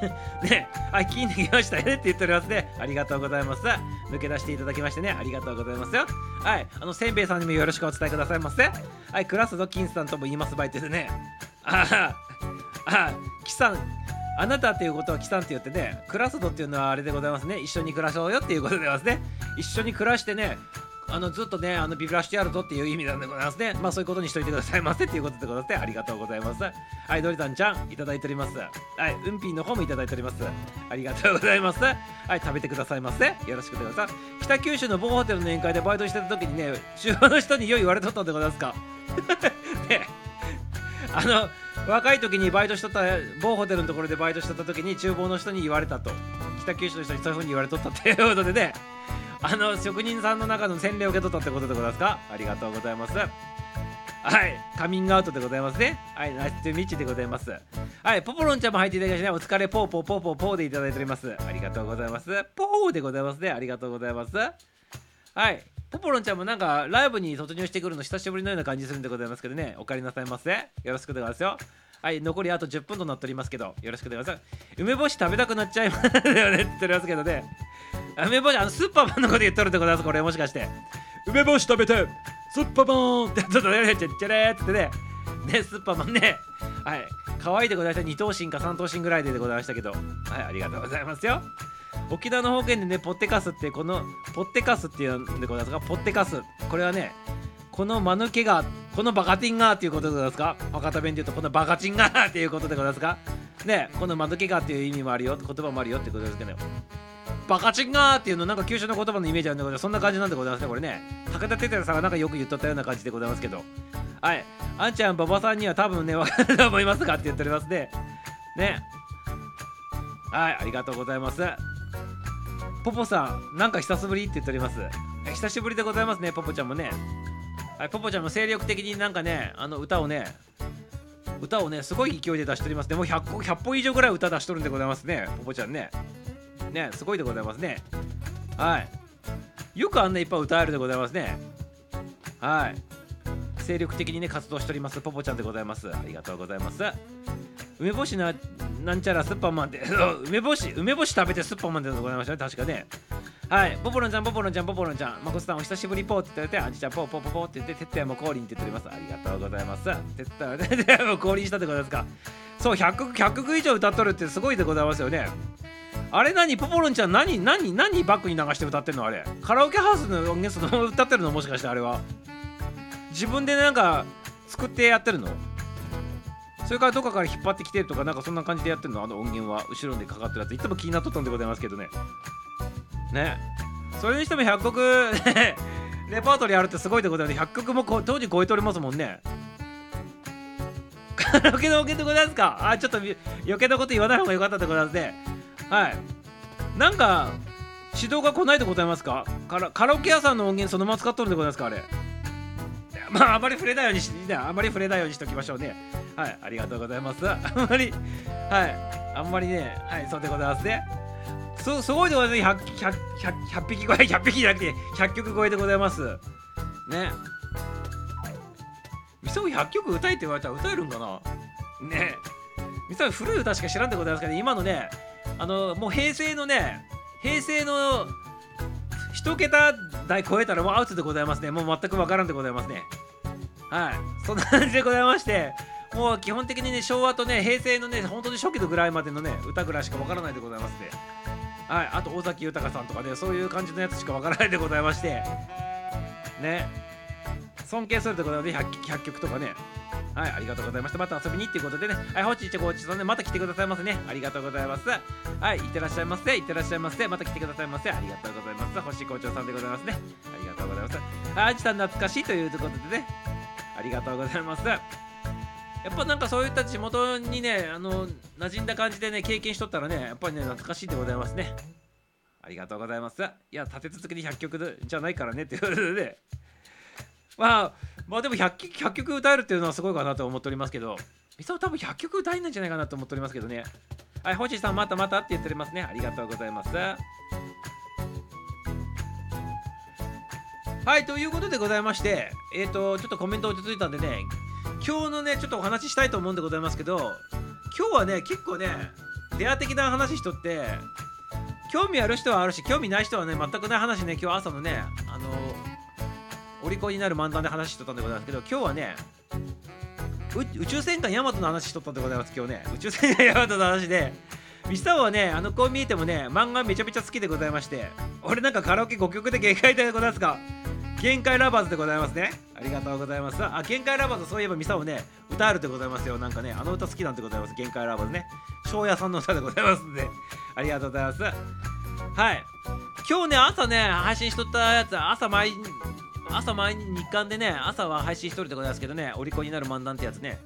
ねはい、キーンできましたよねって言っておりますね。ありがとうございます。抜け出していただきましてね、ありがとうございますよ。はい、あの、せんべいさんにもよろしくお伝えくださいませ。はい、クラスの金さんとも言いますばいってね。ああ、ああ、キさん、あなたっていうことはキさんって言ってね、クラスドっていうのはあれでございますね。一緒に暮らそうよっていうことでございますね。一緒に暮らしてね、あのずっとね、あのビビらしてやるぞっていう意味なんでございますね。まあそういうことにしといてくださいませっていうことでございます。ありがとうございます。はい、ドリタンちゃん、いただいております。はい、うんぴーの方もいただいております。ありがとうございます。はい、食べてくださいませ。よろしくお願いします。北九州の某ホテルの宴会でバイトしてた時にね、厨房の人によい言われとったんでございますか。ね、あの、若い時にバイトしとった某ホテルのところでバイトしてた時に厨房の人に言われたと。北九州の人にそういう風に言われとったっていうことでね。あの職人さんの中の洗礼を受け取ったってことでございますか？ありがとうございます。はい、カミングアウトでございますね。はい、ナイストゥミッチでございます。はい、ポポロンちゃんも入っていただきましてね、お疲れポーポーポーポーポーでいただいております。ありがとうございます。ポーでございますね。ありがとうございます。はい、ポポロンちゃんもなんかライブに突入してくるの久しぶりのような感じするんでございますけどね、お帰りなさいませ。よろしくお願いますよ。はい、残りあと10分となっておりますけど、よろしくお願います。梅干し食べたくなっちゃいますよねって言っておりますけどね。梅干し、あのスーパーマンのこと言っとるってことです、これもしかして。梅干し食べて、スーパーマン。ってちょっとね、ちゃっちゃれーって言ってね、ね、スーパーマンね、はい、可愛いでございました。2頭身か3頭身ぐらいででございましたけど、はい、ありがとうございますよ。沖縄の方言でね、ポッテカスって、この、ポッテカスっていうんでございますが、ポッテカス、これはね、この間抜けが、このバカティンがっていうことでございますか？博多弁で言うと、このバカチンがっていうことでございますか？ね、この間抜けがっていう意味もあるよ、言葉もあるよってことですけど、バカチンガーっていうのなんか九州の言葉のイメージあるんでございますそんな感じなんでございますねこれね。武田鉄矢さんがなんかよく言っとったような感じでございますけど。はい。あんちゃん馬場さんには多分ね分かると思いますがって言っておりますね。ね。はいありがとうございます。ポポさんなんか久しぶりって言っております。久しぶりでございますねポポちゃんもね。はいポポちゃんも精力的になんかねあの歌をね歌をねすごい勢いで出しておりますね。もう 100, 100本以上ぐらい歌出しとるんでございますねポポちゃんね。ねすごいでございますね。はい。よくあんないっぱい歌えるでございますね。はい。精力的にね活動しておりますポポちゃんでございます。ありがとうございます。梅干しななんちゃらスッパーマンって 梅干し梅干し食べてスッパーマンでございましたね確かね。はい。ポポロンちゃんポポロンちゃんポポロンちゃん。まこさんお久しぶりポーって言ってあんちゃんポーポーポーポって言っててってやも降臨って言っております。ありがとうございます。てっ てったやも降臨したでございますか。そう100曲100曲以上歌っとるってすごいでございますよね。あれ何ポポロンちゃん何何何バックに流して歌ってんの？あれ。カラオケハウスの音源そのまま歌ってるのもしかしてあれは。自分でなんか作ってやってるの？それからどっかから引っ張ってきてとかなんかそんな感じでやってるの？あの音源は。後ろでかかってるやつ。いつも気になっとったんでございますけどね。ね。それにしても100曲 レパートリーあるってすごいでございます100曲も当時超えておりますもんね。カラオケの音源でございますか？あちょっと余計なこと言わない方がよかったでございますね。はい。なんか指導が来ないでございますか？カラカラオケ屋さんの音源そのまま使っとるんでございますかあれ？まああまり触れないようにしねあまり触れないようにしておきましょうね。はい。ありがとうございます。あんまりはい。あんまりねはい。そうでございますね。すすごいでございますね。100, 100, 100, 100匹超え100匹じゃなくて100曲超えでございます。ね。みそ100曲歌えって言われたら歌えるんかな？ね。みそ古い歌しか知らんでございますけど、ね、今のねあのもう平成のね平成の一桁台超えたらもうアウトでございますね。もう全くわからんでございますね。はい。そんな感じでございましてもう基本的にね昭和とね平成のね本当に初期のぐらいまでのね歌ぐらいしかわからないでございますね。はい。あと尾崎豊さんとかねそういう感じのやつしかわからないでございまして。ね。尊敬するでございますね。100, 100曲とかね。はい、ありがとうございました。また遊びにっていうことでね、はい、ほちいちごちさんね、また来てくださいませね。ありがとうございます。はい、いってらっしゃいませ。いってらっしゃいませ。また来てくださいませ。ありがとうございます。星校長さんでございますね。ありがとうございます。あ、あじさん懐かしいということでね、ありがとうございます。やっぱなんかそういった地元にね、あの、馴染んだ感じでね、経験しとったらね、やっぱりね、懐かしいでございますね。ありがとうございます。いや、立て続けに100曲じゃないからねっていうことで、ね、まあ、まあでも 100, 曲100曲歌えるっていうのはすごいかなと思っておりますけどミサオ多分100曲歌えないんじゃないかなと思っておりますけどね。はい星さんまたまたって言っておりますね。ありがとうございます。はいということでございましてえっ、ー、とちょっとコメント落ち着いたんでね今日のねちょっとお話ししたいと思うんでございますけど今日はね結構ねレア的な話しとって興味ある人はあるし興味ない人はね全くない話ね今日朝のねお利口になる漫談で話しとったんでございますけど今日はね宇宙戦艦ヤマトの話しとったんでございます今日ね。宇宙戦艦ヤマトの話でミサオはねあのこう見えてもね漫画めちゃめちゃ好きでございまして俺なんかカラオケ5曲で限界でございますか限界ラバーズでございますね。ありがとうございます。あ限界ラバーズそういえばミサオね歌あるでございますよ。なんかねあの歌好きなんでございます。限界ラバーズね。庄屋さんの歌でございますんで。ありがとうございます。はい。今日ね朝ね配信しとったやつ朝毎朝毎日刊でね朝は配信しとるでございますけどねお利口になる漫談ってやつね。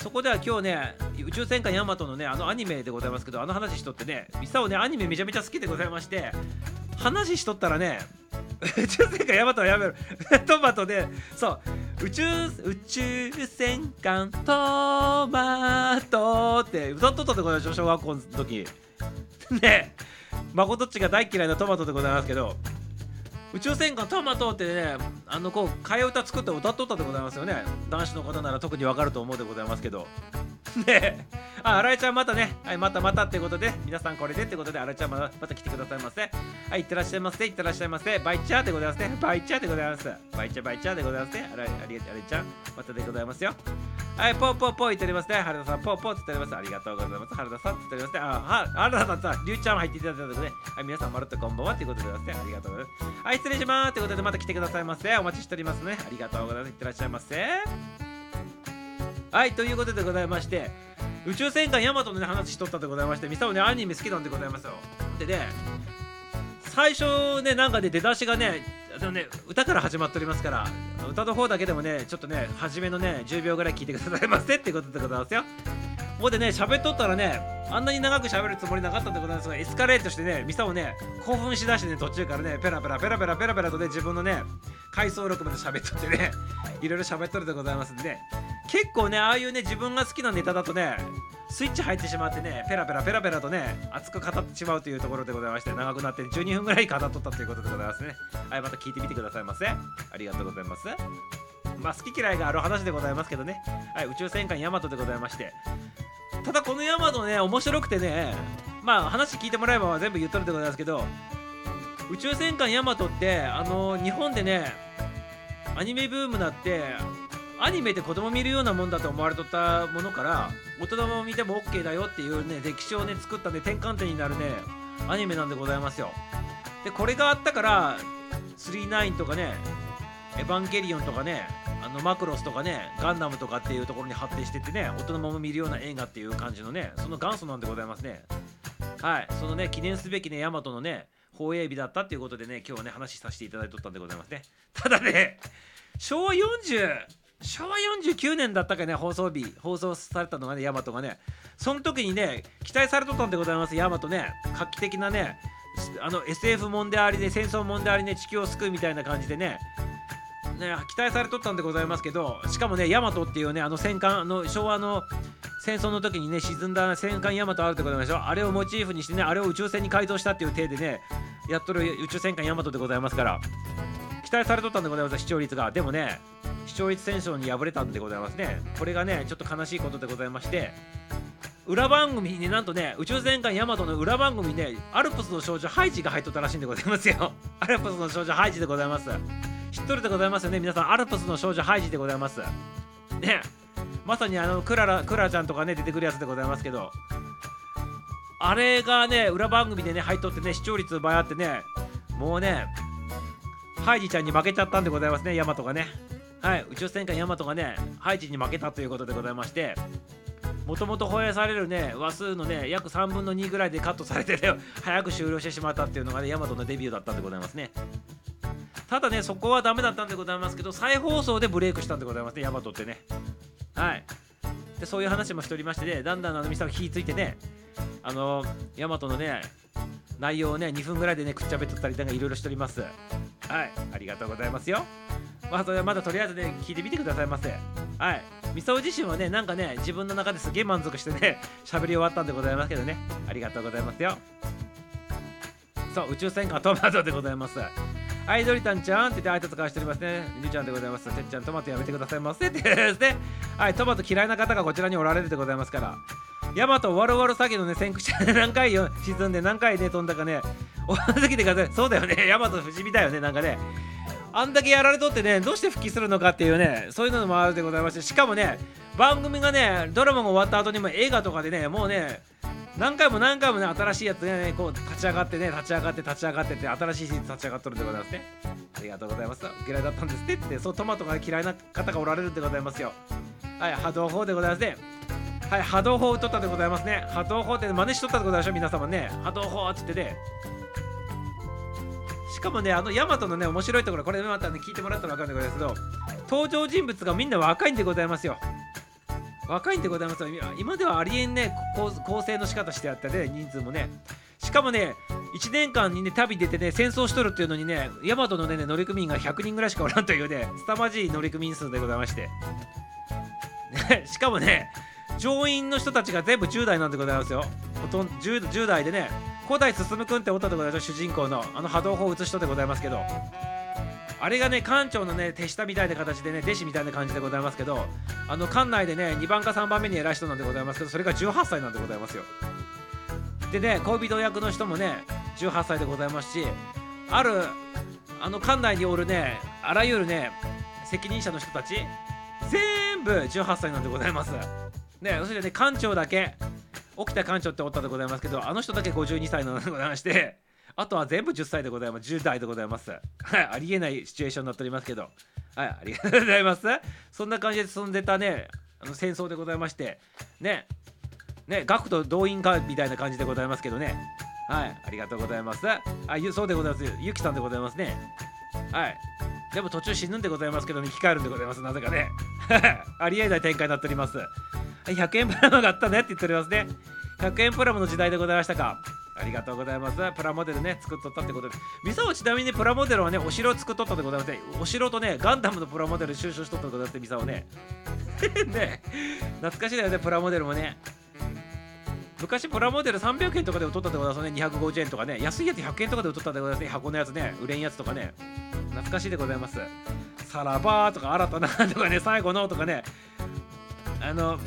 そこでは今日ね宇宙戦艦ヤマトのねあのアニメでございますけどあの話しとってねミサオねアニメめちゃめちゃ好きでございまして話しとったらね宇宙戦艦ヤマトはやめる トマトでそう宇宙宇宙戦艦トマトって歌っとったでございます小学校の時。ねまことっちが大嫌いなトマトでございますけど宇宙戦艦トマトってねあのこう替え歌作って歌っとったでございますよね男子の方なら特にわかると思うでございますけど ねあ、新井ちゃんまたね、はい、またまたってことで、皆さんこれでってことで、新井ちゃんまたまた来てくださいませ。はい、いってらっしゃいませ、いってらっしゃいませ。バイチャーでございますね。バイチャーでございます。バイチャーバイチャーでございますね。あら、あり、ありちゃん、またでございますよ。はい、ポーポーポー言っておりますね。原田さん、ポーポーって言っております。ありがとうございます。原田さんって言っておりますね。あ、は、原田さんさ、りゅうちゃん入っていただいたのでね。はい、皆さん、まるっとこんばんはっていうことでございますね。ありがとうございます。はい、失礼します。ってことで、また来てくださいませ。お待ちしておりますね。ありがとうございます。いってらっしゃいませ。はい、ということでございまして、宇宙戦艦ヤマトの、ね、話しとったでございましてミサオねアニメ好きなんでございますよでね最初ねなんかね出だしがねでもね歌から始まっておりますから歌の方だけでもねちょっとね初めのね10秒ぐらい聞いてくださいませってことでございますよ。もうでね喋っとったらねあんなに長く喋るつもりなかったんでございますがエスカレートしてねミサをね興奮しだしてね途中からねペラペラペラペラペラペラとね自分のね回想録まで喋っとってねい。ろいろ喋っとるでございますんで。ね結構ねああいうね自分が好きなネタだとねスイッチ入ってしまってねペラペラペラペラとね熱く語ってしまうというところでございまして長くなって12分ぐらい語っとったということでございますね。はいまた聞いてみてくださいませ。ありがとうございます。まあ好き嫌いがある話でございますけどね。はい宇宙戦艦ヤマトでございまして。ただこのヤマトね面白くてねまあ話聞いてもらえば全部言っとるでございますけど宇宙戦艦ヤマトってあのー、日本でねアニメブームなってアニメって子供見るようなもんだと思われとったものから大人も見ても OK だよっていうね歴史をね作ったね転換点になるねアニメなんでございますよ。でこれがあったから39とかねエヴァンゲリオンとかねあのマクロスとかねガンダムとかっていうところに発展してってね大人も見るような映画っていう感じのねその元祖なんでございますね。はいそのね記念すべきねヤマトのね放映日だったっていうことでね今日はね話させていただいとったんでございますね。ただね昭和40昭和49年だったかね放送日放送されたのがねヤマトがね。その時にね期待されとったんでございますヤマトね。画期的なねあの SF もんでありね戦争もんでありね地球を救うみたいな感じでね。ね期待されとったんでございますけどしかもねヤマトっていうねあの戦艦の昭和の戦争の時にね沈んだ戦艦ヤマトあるってことでしょあれをモチーフにしてねあれを宇宙船に改造したっていう体でねやっとる宇宙戦艦ヤマトでございますから。期待されとったんでございます視聴率が。でもね視聴率戦争に敗れたんでございますね。これがねちょっと悲しいことでございまして。裏番組になんとね宇宙戦艦ヤマトの裏番組にねアルプスの少女ハイジが入っとったらしいんでございますよ。アルプスの少女ハイジでございます。知っとるでございますよね皆さん。アルプスの少女ハイジでございます。ね。まさにあのクララクラちゃんとかね出てくるやつでございますけど。あれがね裏番組でね入っとってね視聴率奪い合ってねもうねハイジちゃんに負けちゃったんでございますね。ヤマトがね。はい。宇宙戦艦ヤマトがねハイジに負けたということでございましてもともと放映されるね話数のね約3分の2ぐらいでカットされてね早く終了してしまったっていうのがねヤマトのデビューだったんでございますね。ただねそこはダメだったんでございますけど再放送でブレイクしたんでございますねヤマトってね。はい。でそういう話もしておりましてねだんだんあのミサが火ついてねあのヤマトのね内容をね2分ぐらいでねくっちゃべっとったりなんかいろいろしております。はいありがとうございますよ。まあ、それまだとりあえずね聞いてみてくださいませ。はいみそ自身はねなんかね自分の中ですげえ満足してね 喋り終わったんでございますけどね。ありがとうございますよ。そう宇宙戦艦トマトでございます。アイドリタンちゃんって言って挨拶交わしておりますね。りゅちゃんでございます。てっちゃん、トマトやめてくださいませってですね。はい、トマト嫌いな方がこちらにおられるでございますから。ヤマトわろわろ詐欺のね、先駆者で何回よ沈んで何回ね、飛んだかね、おはずきてください。そうだよね、ヤマト不死身だよね、なんかね。あんだけやられとってね、どうして復帰するのかっていうね、そういうのもあるでございまして、しかもね、番組がね、ドラマが終わった後にも映画とかでね、もうね、何回も何回もね、新しいやつがね、こう立ち上がってね、立ち上がって立ち上がってって、新しいシーズン立ち上がっとるでございますね。ありがとうございます。嫌いだったんですってって、そう、トマトが嫌いな方がおられるでございますよ。はい、波動砲でございますね。はい、波動砲を取ったでございますね。波動砲って真似しとったでございましょ、皆様ね。波動砲って言ってね。しかもね、あのヤマトのね、面白いところ、これまたね、聞いてもらったら分かるんでございますけど、登場人物がみんな若いんでございますよ。若いんでございますよ。今ではありえんね、構成の仕方してあったね、人数もね。しかもね、1年間にね、旅出てね、戦争しとるっていうのにね、ヤマトのね、乗組員が100人ぐらいしかおらんというね、凄まじい乗組員数でございまして。しかもね、乗員の人たちが全部10代なんでございますよ。ほとんど 10, 10代でね、古代進君っておったでございます主人公の、あの波動砲を映しとでございますけど、あれがね、館長のね、手下みたいな形でね、弟子みたいな感じでございますけど、あの館内でね、2番か3番目に偉い人なんでございますけど、それが18歳なんでございますよ。でね、恋人役の人もね、18歳でございますし、ある、あの館内におるね、あらゆるね、責任者の人たち、全部18歳なんでございます。ね、そしてね、館長だけ、沖田館長っておったでございますけど、あの人だけ52歳なんでございまして、あとは全部10歳でございます。10代でございます。はい、ありえないシチュエーションになっておりますけど、はい、ありがとうございます。そんな感じで進んでたね、あの戦争でございまして、ね、ね、学徒動員かみたいな感じでございますけどね、はい、ありがとうございます。あ、そうでございます。ゆきさんでございますね。はい。でも途中死ぬんでございますけど、生き返るんでございます。なぜかね。ありえない展開になっております。100円プラモがあったねって言っておりますね。100円プラモの時代でございましたか。ありがとうございます。プラモデルね、作っとったってことで。ミサオちなみにプラモデルはね、お城を作っとったでございますね。お城とね、ガンダムのプラモデル収集しとったでございますミサオね。ね、懐かしいだよね、プラモデルもね。昔プラモデル300円とかで売っとったでございますね。250円とかね。安いやつ100円とかで売っとったでございますね。箱のやつね。売れんやつとかね。懐かしいでございます。さらばとか新たなとかね、最後のとかね。あの、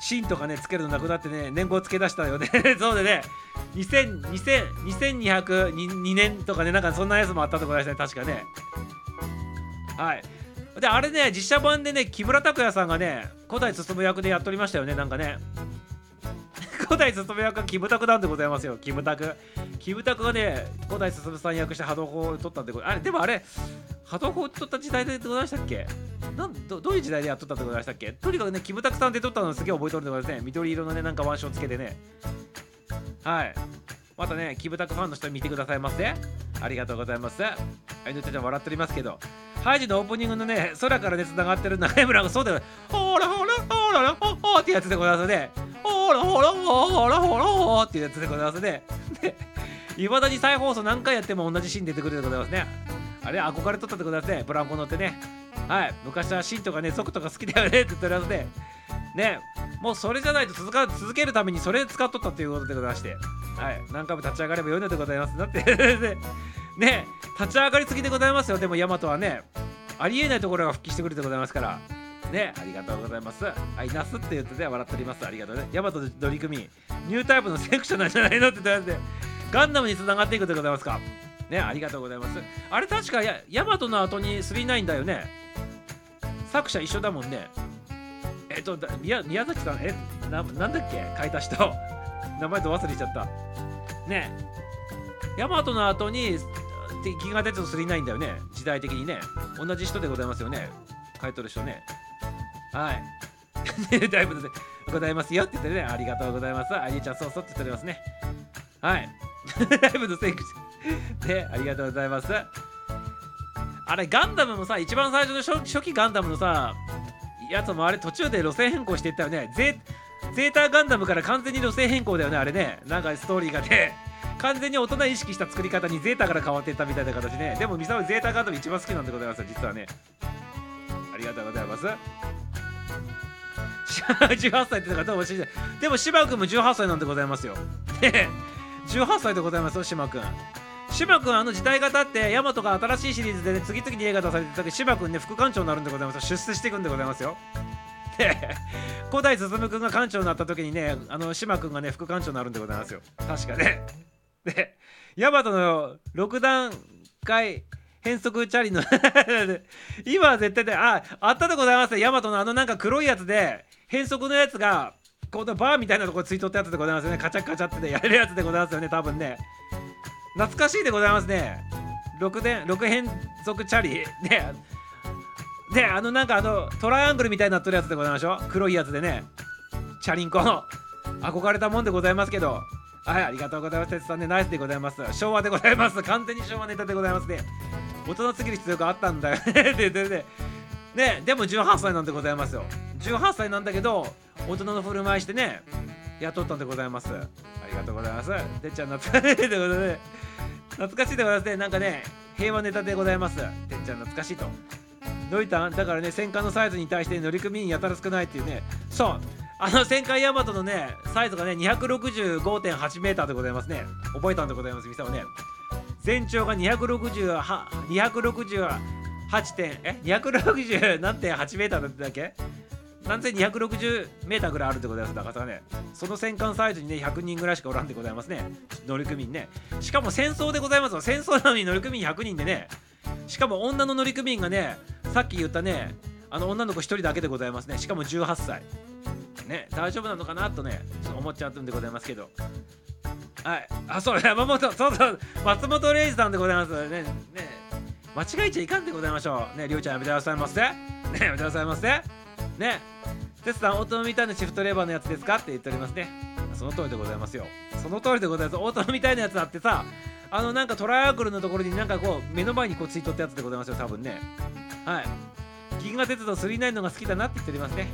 芯とかね、つけるのなくなってね、年号つけ出したよね。そうでね、20002202年とかね、なんかそんなやつもあったところですね、確かね。はい。で、あれね、実写版でね、木村拓哉さんがね、古代進む役でやっとりましたよね、なんかね。古代進む役はキムタクなんでございますよ、キムタク。キムタクがね、古代進さん役して波動砲を取ったんであれ、でもあれ、波動砲を取った時代でございましたっけ？なんどどういう時代でやっとったってございましたっけ？とにかくね、キムタクさんで撮ったのすげえ覚えとるんでございますね。緑色のね、なんか腕章つけてね。はい。またね、キムタクファンの人見てくださいませ。ありがとうございます。あいのちゃん笑っておりますけど、ハイジのオープニングのね、空からね、繋がってる中山がそうだよ。ほらほらほらほらほらってやつでございますね。ほらほらほらほらほらっていうやつでございますね。いまだに再放送何回やっても同じシーン出てくるでございますね。あれ、憧れとったでございますね。ブランコ乗ってね。はい。昔はシーンとかね、ソクとか好きだよねって言っておりますね。ね、もうそれじゃないと続か続けるためにそれ使っとったということでございまして、はい、何回も立ち上がればよいのでございます。だって ね、立ち上がりすぎでございますよ、でもヤマトはね、ありえないところが復帰してくるでございますから、ね、ありがとうございます。はい、ナスって言ってて笑っております。ありがとうね。ヤマト乗組員、ニュータイプのセクションなんじゃないのって言ってガンダムに繋がっていくでございますか。ね、ありがとうございます。あれ確かヤマトの後に39だよね。作者一緒だもんね。と、宮宮崎さん、えな、なんだっけ？書いた人。名前と忘れちゃった。ねえ。ヤマトの後に、てギガデッド39だよね。時代的にね。同じ人でございますよね。書いとる人ね。はい。だいぶでございますよって言ってね。ありがとうございます。あゆちゃん、そうそうって言っておりますね。はい。だいぶのセクシー。ね、ありがとうございます。あれ、ガンダムもさ、一番最初の初初期ガンダムのさ、やつもあれ途中で路線変更していったよね。ゼゼータガンダムから完全に路線変更だよねあれね。なんかストーリーがね。完全に大人意識した作り方にゼータから変わっていったみたいな形ね。でもミサオゼータガンダム一番好きなんでございます実はね。ありがとうございます。18歳ってだからどうもしでも島君も18歳なんでございますよ。18歳でございますよ島君。島君あの時代が経ってヤマトが新しいシリーズで、ね、次々に映画出されてた時島君ね副館長になるんでございます出世していくんでございますよ。で 古代進君が館長になった時にねあの島君がね副館長になるんでございますよ。確かね。でヤマトの6段階変則チャリの 今は絶対でああったでございますヤマトのあのなんか黒いやつで変則のやつがこのバーみたいなとこついとったやつでございますよね。カチャカチャってやれるやつでございますよね多分ね。懐かしいでございますね。6で6変則チャリ。ねであのなんかあのトライアングルみたいになってるやつでございましょ？う黒いやつでね。チャリンコの。憧れたもんでございますけど。はいありがとうございます鉄さんね。ナイスでございます。昭和でございます。完全に昭和ネタでございますね。大人すぎる必要があったんだよ。ねででで。ねでも18歳なんでございますよ。18歳なんだけど大人の振る舞いしてね雇ったんでございます。ありがとうございます。てっちゃん懐かしい。ということで懐かしいでございますね。なんかね平和ネタでございます。てっちゃん懐かしいと。どういった？だからね戦艦のサイズに対して乗組員やたら少ないっていうね。そう。あの戦艦ヤマトのねサイズがね 265.8m でございますね。覚えたんでございますみさんね。全長が260 268点え？260何点8メーターだったっけ？何千260メーターぐらいあるでございますだからねその戦艦サイズにね100人ぐらいしかおらんでございますね。乗組員ね。しかも戦争でございますよ。戦争なのに乗組員100人でね。しかも女の乗組員がねさっき言ったねあの女の子1人だけでございますね。しかも18歳。ね大丈夫なのかなとねちょっと思っちゃったんでございますけど。はい。あそう山本そうそう。松本零士さんでございますねね。間違えちゃいかんでございましょう。ねりょうちゃんやめてくださいませ。ねやめてくださいませ。ね。テスさんオートマみたいなシフトレバーのやつですか？って言っておりますね。その通りでございますよ。その通りでございます。オートマみたいなやつあってさあのなんかトライアングルのところになんかこう目の前にこうついとったやつでございますよ多分ね。はい。銀河鉄道39のが好きだなって言っておりますね。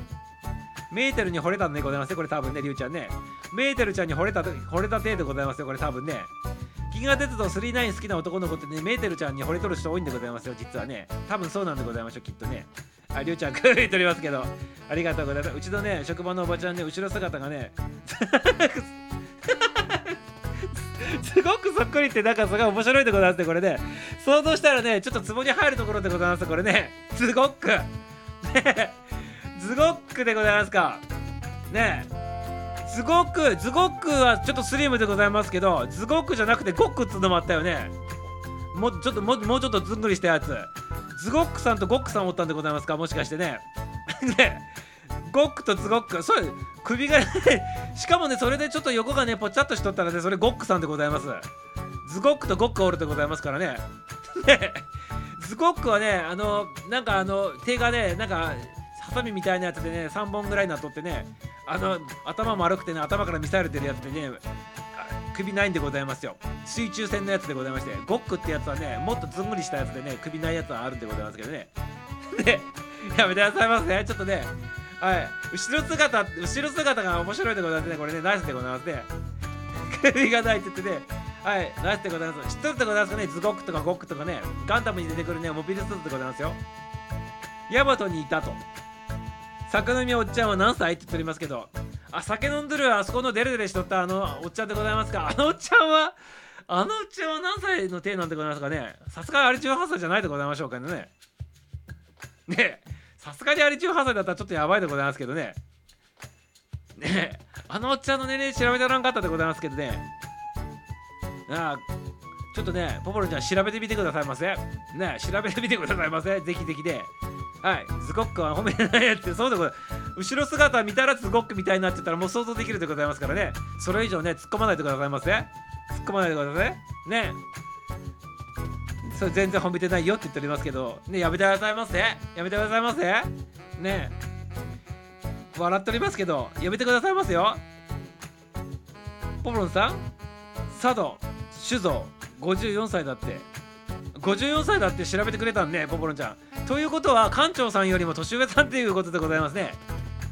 メーテルに惚れたんでございますねこれ多分ねりゅうちゃんね。メーテルちゃんに惚れた惚れた体でございますよこれ多分ね。銀河鉄道39好きな男の子ってねメーテルちゃんに惚れとる人多いんでございますよ実はね。多分そうなんでございましょうきっとね。ありゅうちゃん言っておりますけど。ありがとうございます。うちのね職場のおばちゃんね後ろ姿がね すごくそっくりってなんかすごい面白いでございますねこれね。想像したらねちょっと壺に入るところでございますこれね。すごく。ねズゴックでございますか。ねズゴックズゴックはちょっとスリムでございますけどズゴックじゃなくてゴックっつうのもあったよね。もうちょっともうちょっとずんぐりしたやつ。ズゴックさんとゴックさんおったんでございますか？もしかしてね。ね。ゴックとズゴック。そう首がね しかもねそれでちょっと横がねぽちゃっとしとったらねそれゴックさんでございます。ズゴックとゴックおるでございますからね。ね。ズゴックはねあのなんかあの手がねなんかハサミみたいなやつでね3本ぐらいなっとってねあの頭丸くてね頭からミサイル出るやつでね首ないんでございますよ。水中戦のやつでございましてゴックってやつはねもっとずんぐりしたやつでね首ないやつはあるんでございますけどね。で やめてくださいませねちょっとねはい。後ろ姿後ろ姿が面白いでございますね。これねナイスでございますね。首がないって言ってね。はい。ナイスでございます。知ってるでございますかね？ズゴックとかゴックとかね。ガンダムに出てくるねモビルスーツでございますよ。ヤマトにいたと。酒飲みおっちゃんは何歳って言っておりますけどあ酒飲んでるあそこのデレデレしとったあのおっちゃんでございますか？あのおっちゃんはあのおっちゃんは何歳の体なんでございますかね？さすがにあれ18歳じゃないでございましょうかね。ねさすがにあれ18歳だったらちょっとやばいでございますけどね。ねあのおっちゃんの年齢調べてらんかったでございますけどね。あちょっとねポポロちゃん調べてみてくださいませ。ね調べてみてくださいませ。ぜひぜひではい、ズゴックは褒めないやつそうでござい後ろ姿見たらズゴックみたいになってたらもう想像できるでございますからね。それ以上ね突っ込まないでくださいませ突っ込まないでくださいね。それ全然褒めてないよって言っておりますけど。ねやめてくださいませ。やめてくださいませ。ね。笑っておりますけど。やめてくださいますよ。ポポロンさん。佐渡酒造。54歳だって。54歳だって調べてくれたんねポポロンちゃん。ということは館長さんよりも年上さんっていうことでございますね。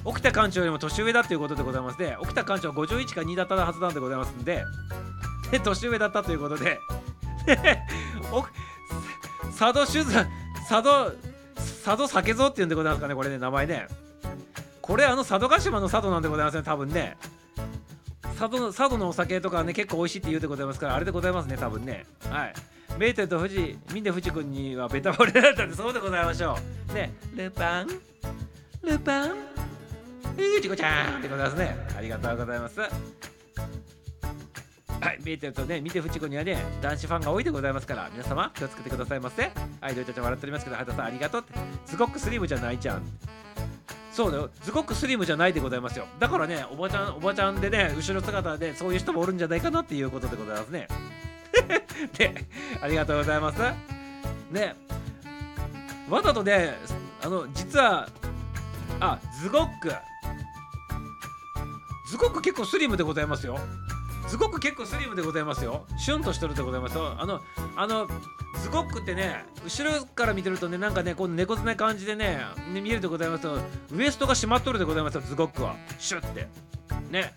沖田館長よりも年上だっていうことでございますね。沖田館長は51か2だったはずなんでございますんで。で年上だったということで。佐渡酒造佐渡佐渡酒造っていうんでございますかねこれね名前ね。これあの佐渡島の佐渡なんでございますね多分ね。佐渡の佐渡のお酒とかね結構美味しいって言うでございますからあれでございますね多分ね。はい。メーテルと富士ミンデ富士君にはベタ惚れだったんでそうでございましょうねルパンルパンうちこちゃんってございますねありがとうございますはい、見えてるとね、見てフチコにはね、男子ファンが多いでございますから、皆様気をつけてくださいませ。はい、ドイツちゃん笑っておりますけど、ハタさんありがとうって。すごくスリムじゃないじゃん。そうだよ、すごくスリムじゃないでございますよ。だからね、おばちゃん、おばちゃんでね、後ろ姿でそういう人もおるんじゃないかなっていうことでございますね。で、ありがとうございます。ね、わざとね、あの、実は、あ、ズゴック。ズゴック結構スリムでございますよ。すごく結構スリムでございますよ。シュンとしてるでございますよ。あの、あの、ズゴックってね、後ろから見てるとね、なんかね、この猫背な感じでね、ね見えるでございますと、ウエストが締まっとるでございますよ、ズゴックは。シュッて。ね。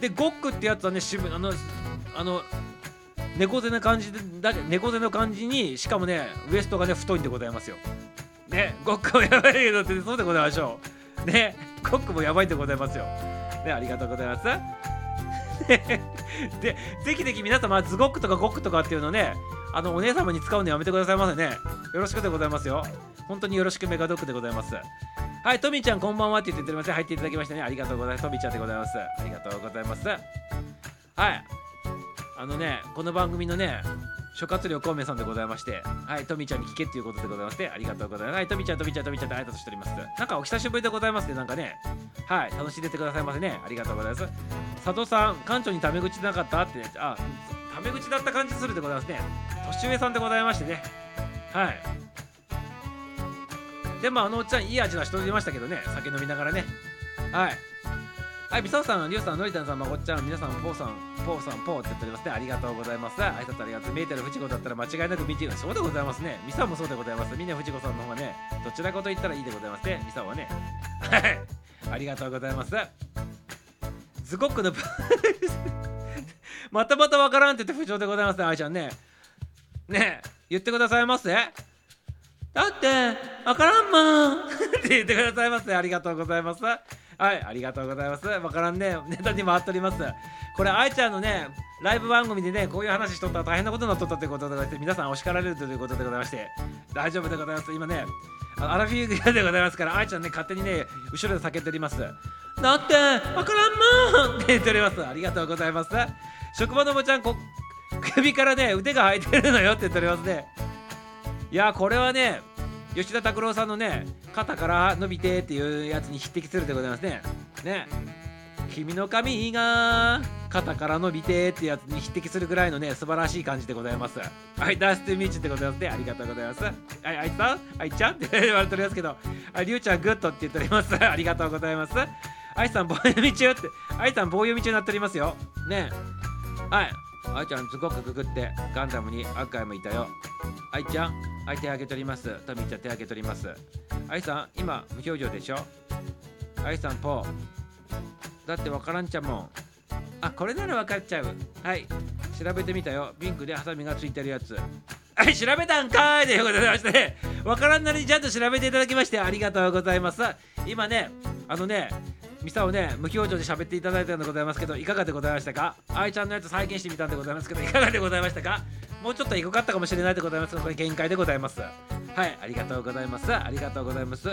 で、ゴックってやつはね、しぶあの、あの、猫背な感じで、だ猫背の感じに、しかもね、ウエストがね、太いんでございますよ。ね、ゴックもやばいけどって、そうでございましょう。ね、ゴックもやばいでございますよ。ね、ありがとうございます。で、ぜひぜひ皆様、ズゴックとかゴックとかっていうのね、あの、お姉様に使うのやめてくださいませね。よろしくでございますよ。本当によろしくメガドックでございます。はい、トミーちゃんこんばんはって言っております。入っていただきましてね、ありがとうございます。トミーちゃんでございます。ありがとうございます。はい。あのね、この番組のね、諸葛亮孔明さんでございまして、はい、トミちゃんに聞けっていうことでございまして、ありがとうございます。はい、トミちゃん、トミちゃん、トミちゃんって挨拶しております。なんかお久しぶりでございますね、なんかね。はい、楽しんでてくださいませね。ありがとうございます。佐藤さん、館長にタメ口なかったって、ねあ、タメ口だった感じするでございますね。年上さんでございましてね。はい。でも、あのおっちゃん、いい味な人いましたけどね、酒飲みながらね。はい。はい、ビサオさん、リュウさん、ノリタンさん、まこっちゃん、皆さん、ポーさん、ポーさん、ポーって言っておりますね。ありがとうございます。挨拶ありがとう。見えてるフチコだったら間違いなく見てる。そうでございますね。ミサもそうでございます。みんなフチコさんの方がね、どちらかと言ったらいいでございますね。ミサはね。はい。ありがとうございます。ズゴックのまたまたわからんって言って不調でございますね、あいちゃんね。ねえ、言ってくださいませ。だって、わからんもん って言ってくださいませ。ありがとうございます。はい、ありがとうございます。わからんね、ネタに回っております。これ、あいちゃんのね、ライブ番組でね、こういう話しとったら大変なことになっとったということでございまして、皆さんお叱られるということでございまして、大丈夫でございます。今ね、アラフィーでございますから、あいちゃんね、勝手にね、後ろで叫んでおります。だって、わからんもんって言っております。ありがとうございます。職場のおばちゃん、こ首からね、腕が生えてるのよって言っておりますね。いや、これはね、吉田拓郎さんのね、肩から伸びてっていうやつに匹敵するでございますね。ね。君の髪が肩から伸びてっていうやつに匹敵するぐらいのね、素晴らしい感じでございます。はい、ダースティミーチでございますね。ありがとうございます。はい、あいつさん？あいちゃん？って言われておりますけど、ありゅうちゃんグッドって言っております。ありがとうございます。あいさん棒読み中って、あいさん棒読み中になっておりますよ。ねはい。あいちゃんすごくググってガンダムに赤いもいたよ。あいちゃん、あい手挙げております。トミーちゃん手挙げております。あいさん、今無表情でしょ？あいさんポー。だってわからんちゃもん。あ、これならわかっちゃう。はい。調べてみたよ。ピンクでハサミがついてるやつ。はい、調べたんかーいということでございまして、わからんなりにちゃんと調べていただきましてありがとうございます。今ね、あのね、ミサをね、無表情で喋っていただいたのでございますけど、いかがでございましたか？愛ちゃんのやつ再現してみたんでございますけど、いかがでございましたか？もうちょっとエゴかったかもしれないでございますが、これ限界でございます。はい、ありがとうございます。ありがとうございます。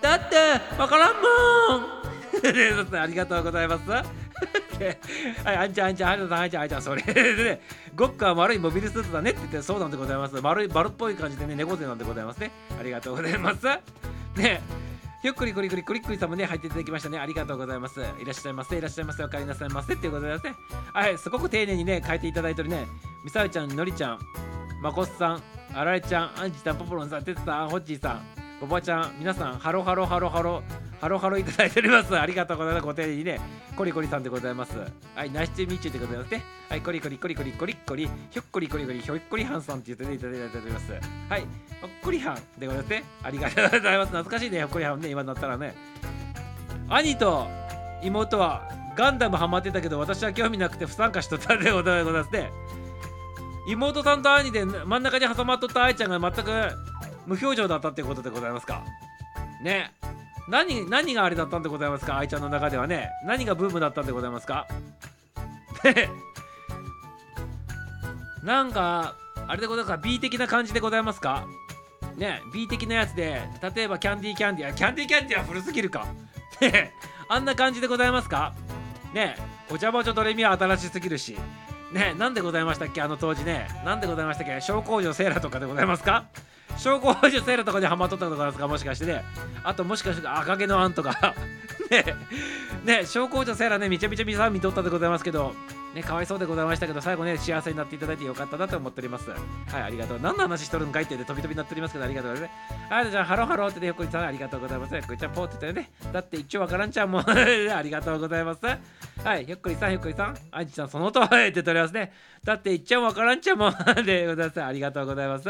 だって、わからんもん ありがとうございます。はい、あんちゃん、あんちゃん、ありがとうあんちゃん、あんちゃん、それでね、ゴックは丸いモビルスーツだねって言って、そうなんでございます。丸い、丸っぽい感じでね、猫背なんでございますね。ありがとうございます。ね、ひょっくりくりくりくりくりさんもね、入っていただきましたね。ありがとうございます。いらっしゃいませ、いらっしゃいませ、お帰りなさいませっていうことでございますね。はい、すごく丁寧にね、書いていただいてるね、みさえちゃん、のりちゃん、まこっさん、あられちゃん、あんじさん、ポポロンさん、てつさん、ほっちーさん、おばちゃん、皆さん、ハロハロハロハロ、ハロハロいただいております。ありがとうございます。ご丁寧にね、コリコリさんでございます。はい、ナイスチューミーチューでございますね。はい、コリコリコリコリコリコリ、ひょっこりコリコリ、ひょっこりはんさんって言ってねいただいております。はい、ひょっこりはんでございますね。ありがとうございます。懐かしいね、ひょっこりはんね、今なったらね。兄と妹はガンダムハマってたけど、私は興味なくて不参加しとったでございますね。妹さんと兄で真ん中に挟まっとった愛ちゃんが全く無表情だったってことでございますか？ね。何何があれだったんでございますか？愛ちゃんの中ではね。何がブームだったんでございますか？ね なんかあれでございますか？B 的な感じでございますか？ね。B 的なやつで例えばキャンディーキャンディーキャンディーキャンディーは古すぎるか？あんな感じでございますか？ね。お茶魔女ドレミは新しすぎるし。ね。なんでございましたっけ？あの当時ね。なんでございましたっけ？小工女セーラとかでございますか？小公女セーラとかでハマっとったとかですか？もしかしてね。あともしかして赤毛のアンとか。ね。ね小公女セーラねめちゃめちゃ皆さん見とったでございますけど。ねかわいそうでございましたけど最後ね幸せになっていただいてよかったなと思っております。はいありがとう。何の話しとるんかいってで飛び飛びになっておりますけどありがとうございますはいじゃあハローハローってねよっこりさんありがとうございます。こいちゃんポーって言ってね。だって一応わからんちゃんも。ありがとうございます。はいひょっこりさんひょっこりさん。あいちゃんそのとおりって言っておりますね。だって一応わからんちゃんも。でございます。ありがとうございます。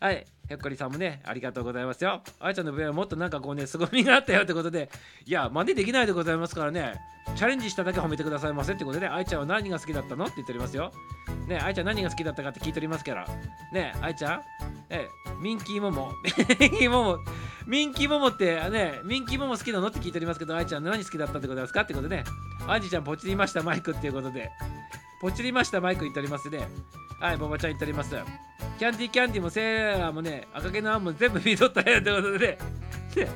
はい。ひょっこりさんもね、ありがとうございますよ。あいちゃんの分はもっとなんかこうね、凄みがあったよってことで、いや、真似できないでございますからね、チャレンジしただけ褒めてくださいませってことで、あいちゃんは何が好きだったのって言っておりますよ。ね、あいちゃん何が好きだったかって聞いておりますから。ね、あいちゃん、え、ミンキーモモ、ミンキーモモ、ミンキーモモってね、ミンキーモモ好きなのって聞いておりますけど、あいちゃん何好きだったってことですかってことでね、アンジちゃんポチりましたマイクっていうことで、ポチりましたマイク言っておりますね。はい、ボバちゃん言っております。キャンディーキャンディーもセーラーもね、赤毛のアンも全部見とったよってことで ね、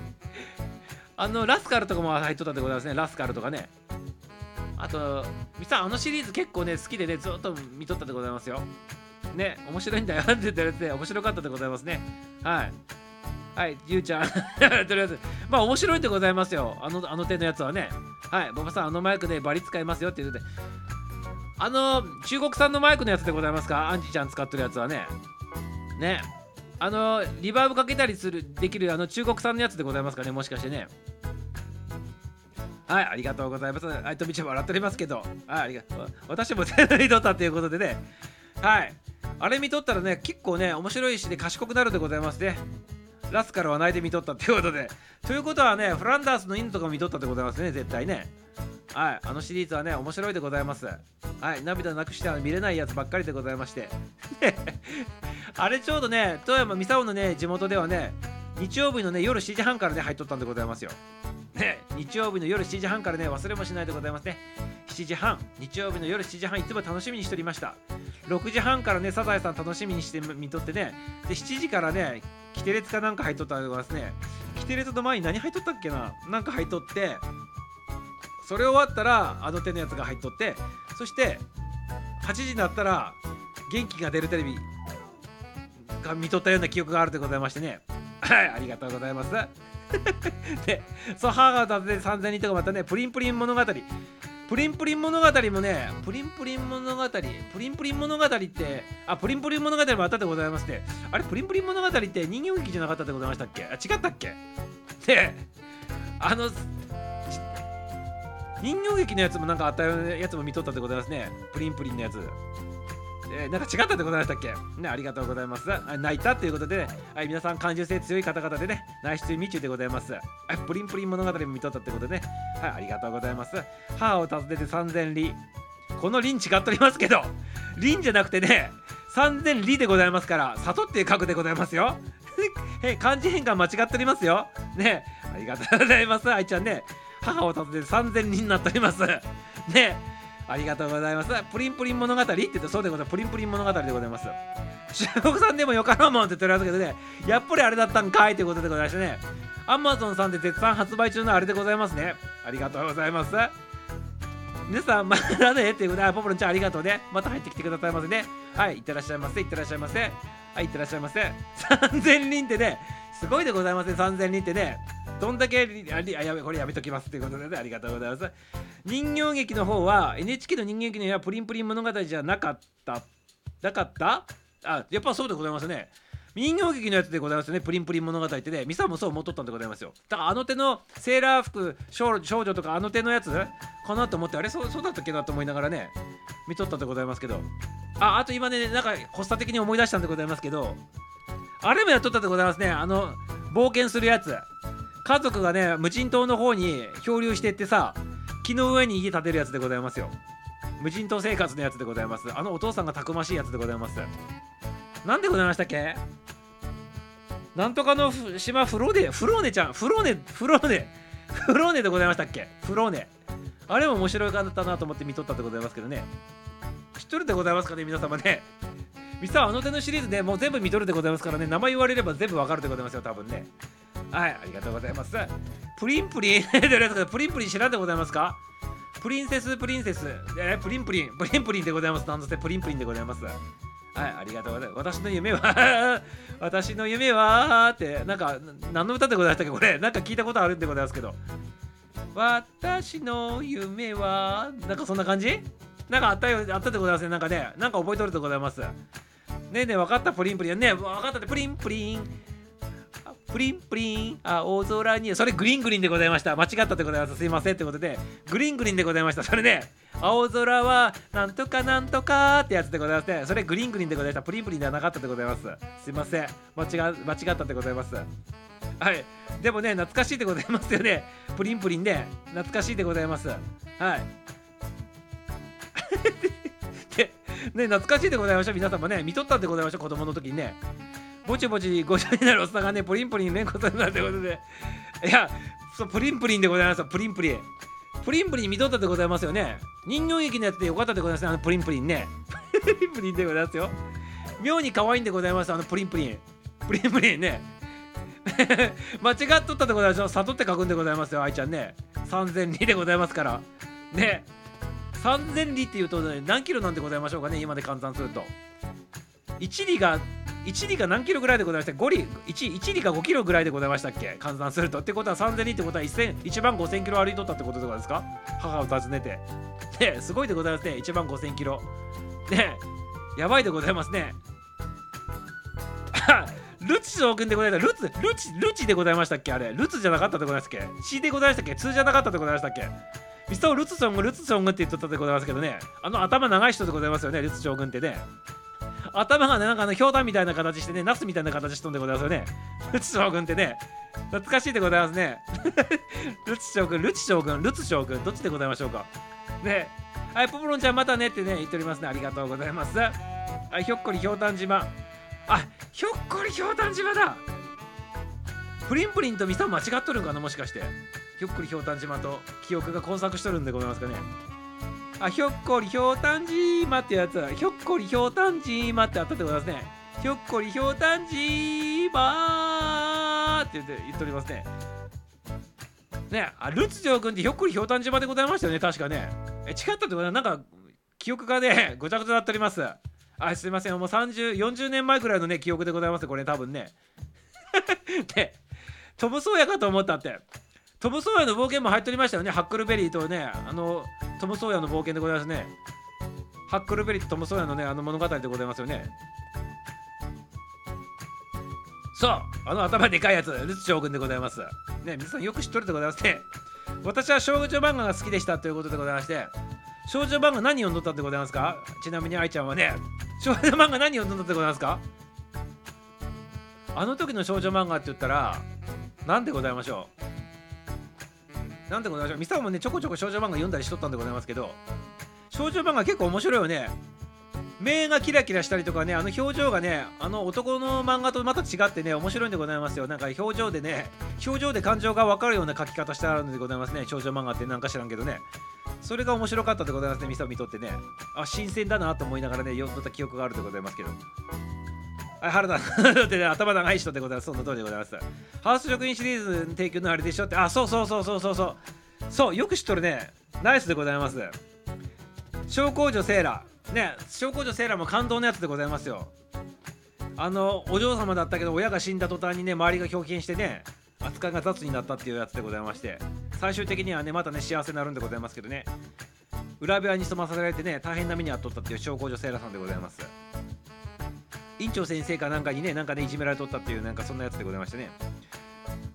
あの、ラスカルとかも入っとったってことですね、ラスカルとかね。あと、みさ、あのシリーズ結構ね、好きでね、ずっと見とったでございますよ。ね、面白いんだよって言ってるやつで、面白かったでございますね。はい。はい、ゆうちゃん。とりあえず、まあ面白いでございますよ。あの、あの手のやつはね。はい、ボバさん、あのマイクでバリ使いますよって言って。あの中国産のマイクのやつでございますか？アンジちゃん使ってるやつはね。ね。あのリバーブかけたりするできるあの中国産のやつでございますかね？もしかしてね。はいありがとうございます。はいとみちゃん笑っておりますけど。はいありがとう私も全部見とったということでね。はい。あれ見とったらね結構ね面白いしで賢くなるでございますね。ラスカルは泣いて見とったってことでということはねフランダースの犬とかも見とったでございますね絶対ねはい、あのシリーズはね、面白いでございます。はい、涙なくしては見れないやつばっかりでございまして。あれちょうどね、富山美沙のね、地元ではね、日曜日のね、夜7時半からね、入っとったんでございますよ。ね、日曜日の夜7時半からね、忘れもしないでございますね。7時半、日曜日の夜7時半、いつも楽しみにしておりました。6時半からね、サザエさん楽しみにして見とってね、で、7時からね、キテレツかなんか入っとったでございますね。キテレツの前に何入っとったっけな？なんか入っとって、それ終わったらあの手のやつが入っとってそして8時になったら元気が出るテレビが見とったような記憶があるでございましてね。はいありがとうございます。でそう母が訪ねて3000人とかまたねプリンプリン物語。プリンプリン物語もねプリンプリン物語プリンプリン物語ってあプリンプリン物語もあったでございましてあれプリンプリン物語って人形劇じゃなかったでございましたっけ？あ違ったっけ？であの人形劇のやつもなんかあったやつも見とったでございますね。プリンプリンのやつ。えーなんか違ったでございましたっけ？ね、ありがとうございます。あ泣いたということで、ね、はい、皆さん感受性強い方々でね、内出未中でございます。はいプリンプリン物語も見とったってことでね、はい、ありがとうございます。母を訪ねて三千里。この輪違っとりますけど、輪じゃなくてね、三千里でございますから、里っていう書くでございますよ。え漢字変換間違っておりますよ。ね、ありがとうございます。愛ちゃんね。母を訪ねて3000人になっております。ねありがとうございます。プリンプリン物語って言ってそうでございます。プリンプリン物語でございます。中国さんでもよかろうもんって言っておりますけどね、やっぱりあれだったんかいということでございましてね、Amazon さんで絶賛発売中のあれでございますね。ありがとうございます。皆さん、まだねっていうことで、ポポロンちゃんありがとうね。また入ってきてくださいませね。はい、いってらっしゃいませ。いってらっしゃいませ。はい、いってらっしゃいませ。3000人ってね、すごいでございますね、3000人ってね。どんだけあリあやべこれやめときますということで、ね、ありがとうございます。人形劇の方は NHK の人形劇の方はプリンプリン物語じゃなかったなかった？あやっぱそうでございますね。人形劇のやつでございますね、プリンプリン物語ってね、ミサもそう思っとったんでございますよ。だからあの手のセーラー服少少女とかあの手のやつ？かなと思って、あれそうそうだったっけなと思いながらね、見とったんでございますけど。あ、あと今ね、なんか発作的に思い出したんでございますけど、あれもやっとったでございますね、あの、冒険するやつ。家族がね無人島の方に漂流してってさ木の上に家建てるやつでございますよ。無人島生活のやつでございます。あのお父さんがたくましいやつでございます。なんでございましたっけ？なんとかの島フローネフローネちゃんフローネフローネフローネでございましたっけ？フローネ。あれも面白かったなと思って見とったでございますけどね。とるでございますかね皆様ね。ミサあの手のシリーズねもう全部見とるでございますからね名前言われれば全部わかるでございますよ多分ね。はいありがとうございます。プリンプリン プリンプリン知らんでございますか？プリンセスプリンセス。えプリンプリンプリンプリンでございます。なんとしてプリンプリンでございます。はいありがとうございます。私の夢は 私の夢はってなんか何の歌でございましたっけこれ。なんか聞いたことあるんでございますけど。私の夢はなんかそんな感じ？なんかあったよあったでございますね。なんかねなんか覚えとるでございます。ねえねえ分かったプリンプリン。ねえ分かったってプリンプリン。プリンプリン。青空に。それグリーングリーンでございました。間違ったでございます。すいませんってことで。グリングリンでございました。それね青空はなんとかなんとかってやつでございますね。それグリングリンでございました。プリンプリンではなかったでございます。すいません。間違間違ったでございます。はい。でもね懐かしいでございますよね。プリンプリンで懐かしいでございます。はい。で ね懐かしいでございました皆様ね。見とったんでございました子供の時にね。ぼちぼち50になるおっさんがねプリンプリン連呼されたってことで。いやそうプリンプリンでございますプリンプリン。プリンプリン見とったでございますよね。人形劇のやつでよかったでございますねあのプリンプリンね。プリンプリンでございますよ。妙に可愛いんでございますあのプリンプリン。プリンプリンね。間違っとったでございますよ。里って書くんでございますよ愛ちゃんね。3000里でございますから。ね。3000里っていうと、ね、何キロなんでございましょうかね今で換算すると。1里が1里が何キロぐらいでございました ?5 里 1, 1里が5キロぐらいでございましたっけ？換算すると。ってことは3000里ってことは1万5000キロ歩いとったってことでございますか？母を訪ねて。ねすごいでございますね。1万5000キロ。ねやばいでございますね。ルツ将軍でございました。ルツルチルチでございましたっけ？あれ。ルツじゃなかったでございますっけ？C でございましたっけ ?2 じゃなかったでございましたっけ？ミスタールツ将軍ルツ将軍って言っとったでございますけどね。あの頭長い人でございますよねルツ将軍ってね。頭がねなんかあのひょうたんみたいな形してねナスみたいな形しとんでございますよね。ルツ将軍ってね。懐かしいでございますね。ルツ将軍ルチ将軍ルツ将軍どっちでございましょうか。ね。はいポポロンちゃんまたねってね言っておりますね。ありがとうございます。はいひょっこりひょうたん島。あひょっこりひょうたん島だ。プリンプリンとミサ間違っとるんかなもしかして。ひょっこりひょうたん島と記憶が混錯しとるんでございますかね。あひょっこりひょうたん島ってやつひょっこりひょうたん島ってあったでございますね。ひょっこりひょうたん島って言って言っておりますね。ねあルツジョー君ってひょっこりひょうたん島でございましたよね。確かね。え違ったってことはなんか記憶がねごちゃごちゃなっております。あすいません。もう3040年前くらいのね記憶でございますこれ多分ね。でトム・ソーヤかと思ったって。トム・ソーヤの冒険も入っておりましたよね。ハックルベリーとねあのトム・ソーヤの冒険でございますね。ハックルベリーとトム・ソーヤのねあの物語でございますよね。そうあの頭でかいやつ。ルツ将軍でございます。ね皆さんよく知っとるでございますね。私は少女漫画が好きでしたということでございまして少女漫画何読んどったってございますか？ちなみに愛ちゃんはね少女漫画何読んどったってございますか？あの時の少女漫画って言ったら何でございましょう？なんでございましょう？ミサもねちょこちょこ少女漫画読んだりしとったんでございますけど少女漫画結構面白いよね。目がキラキラしたりとかねあの表情がねあの男の漫画とまた違ってね面白いんでございますよ。なんか表情でね表情で感情が分かるような書き方してあるんでございますね。少女漫画ってなんか知らんけどね。それが面白かったでございますねミサを見とってね。あ新鮮だなと思いながらね読んどった記憶があるでございますけど。はい、原田だってね、頭長い人でございます。その通りでございます。ハウス食品シリーズ提供のあれでしょって、あ、そうそうそうそうそうそう。そう、よく知っとるね。ナイスでございます。小公女セーラ。ね、小公女セーラも感動のやつでございますよ。あの、お嬢様だったけど、親が死んだ途端にね、周りが表現してね、扱いが雑になったっていうやつでございまして、最終的にはね、またね、幸せになるんでございますけどね、裏部屋に潜まされてね、大変な目に遭っとったっていう小公女セーラさんでございます。院長先生かなんかにねなんかねいじめられとったっていうなんかそんなやつでございましてね。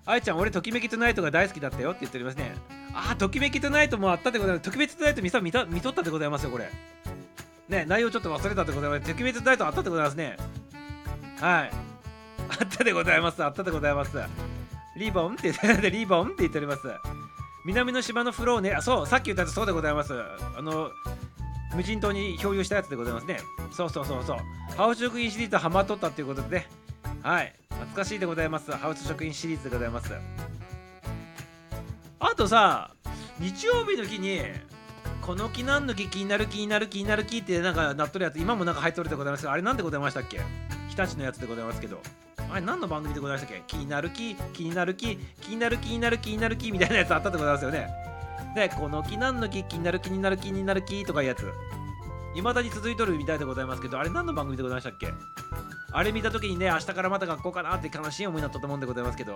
愛ちゃん俺ときめきトゥナイトが大好きだったよって言っておりますね。ああときめきトゥナイトもあったでございますときめきトゥナイト見た見た見とったでございますよこれ。ね内容ちょっと忘れたでございますときめきトゥナイトあったでございますね。はい。あったでございますあったでございます。リボンって言ってリボンって言っております。南の島のフローね。あそうさっき言ったやつそうでございます。あの無人島に共有したやつでございますね。そうそうそうそう。ハウス食品シリーズハマっとったっていうことでね。はい。懐かしいでございますハウス食品シリーズでございますあとさ日曜日の日にこの木なんの木気になる気になる気になる木ってなんかなっとるやつ今もなんか入っとるでございますけどあれなんでございましたっけ？日立のやつでございますけどあれ何の番組でございましたっけ？気になる木気になる木気になる気になる気になる木みたいなやつあったでございますよねでこの木なんの木気になる気になる気になる木とかいうやつ。未だに続いとるみたいでございますけどあれ何の番組でございましたっけ？あれ見た時にね明日からまた学校かなって悲しい思いになったと思うんでございますけど。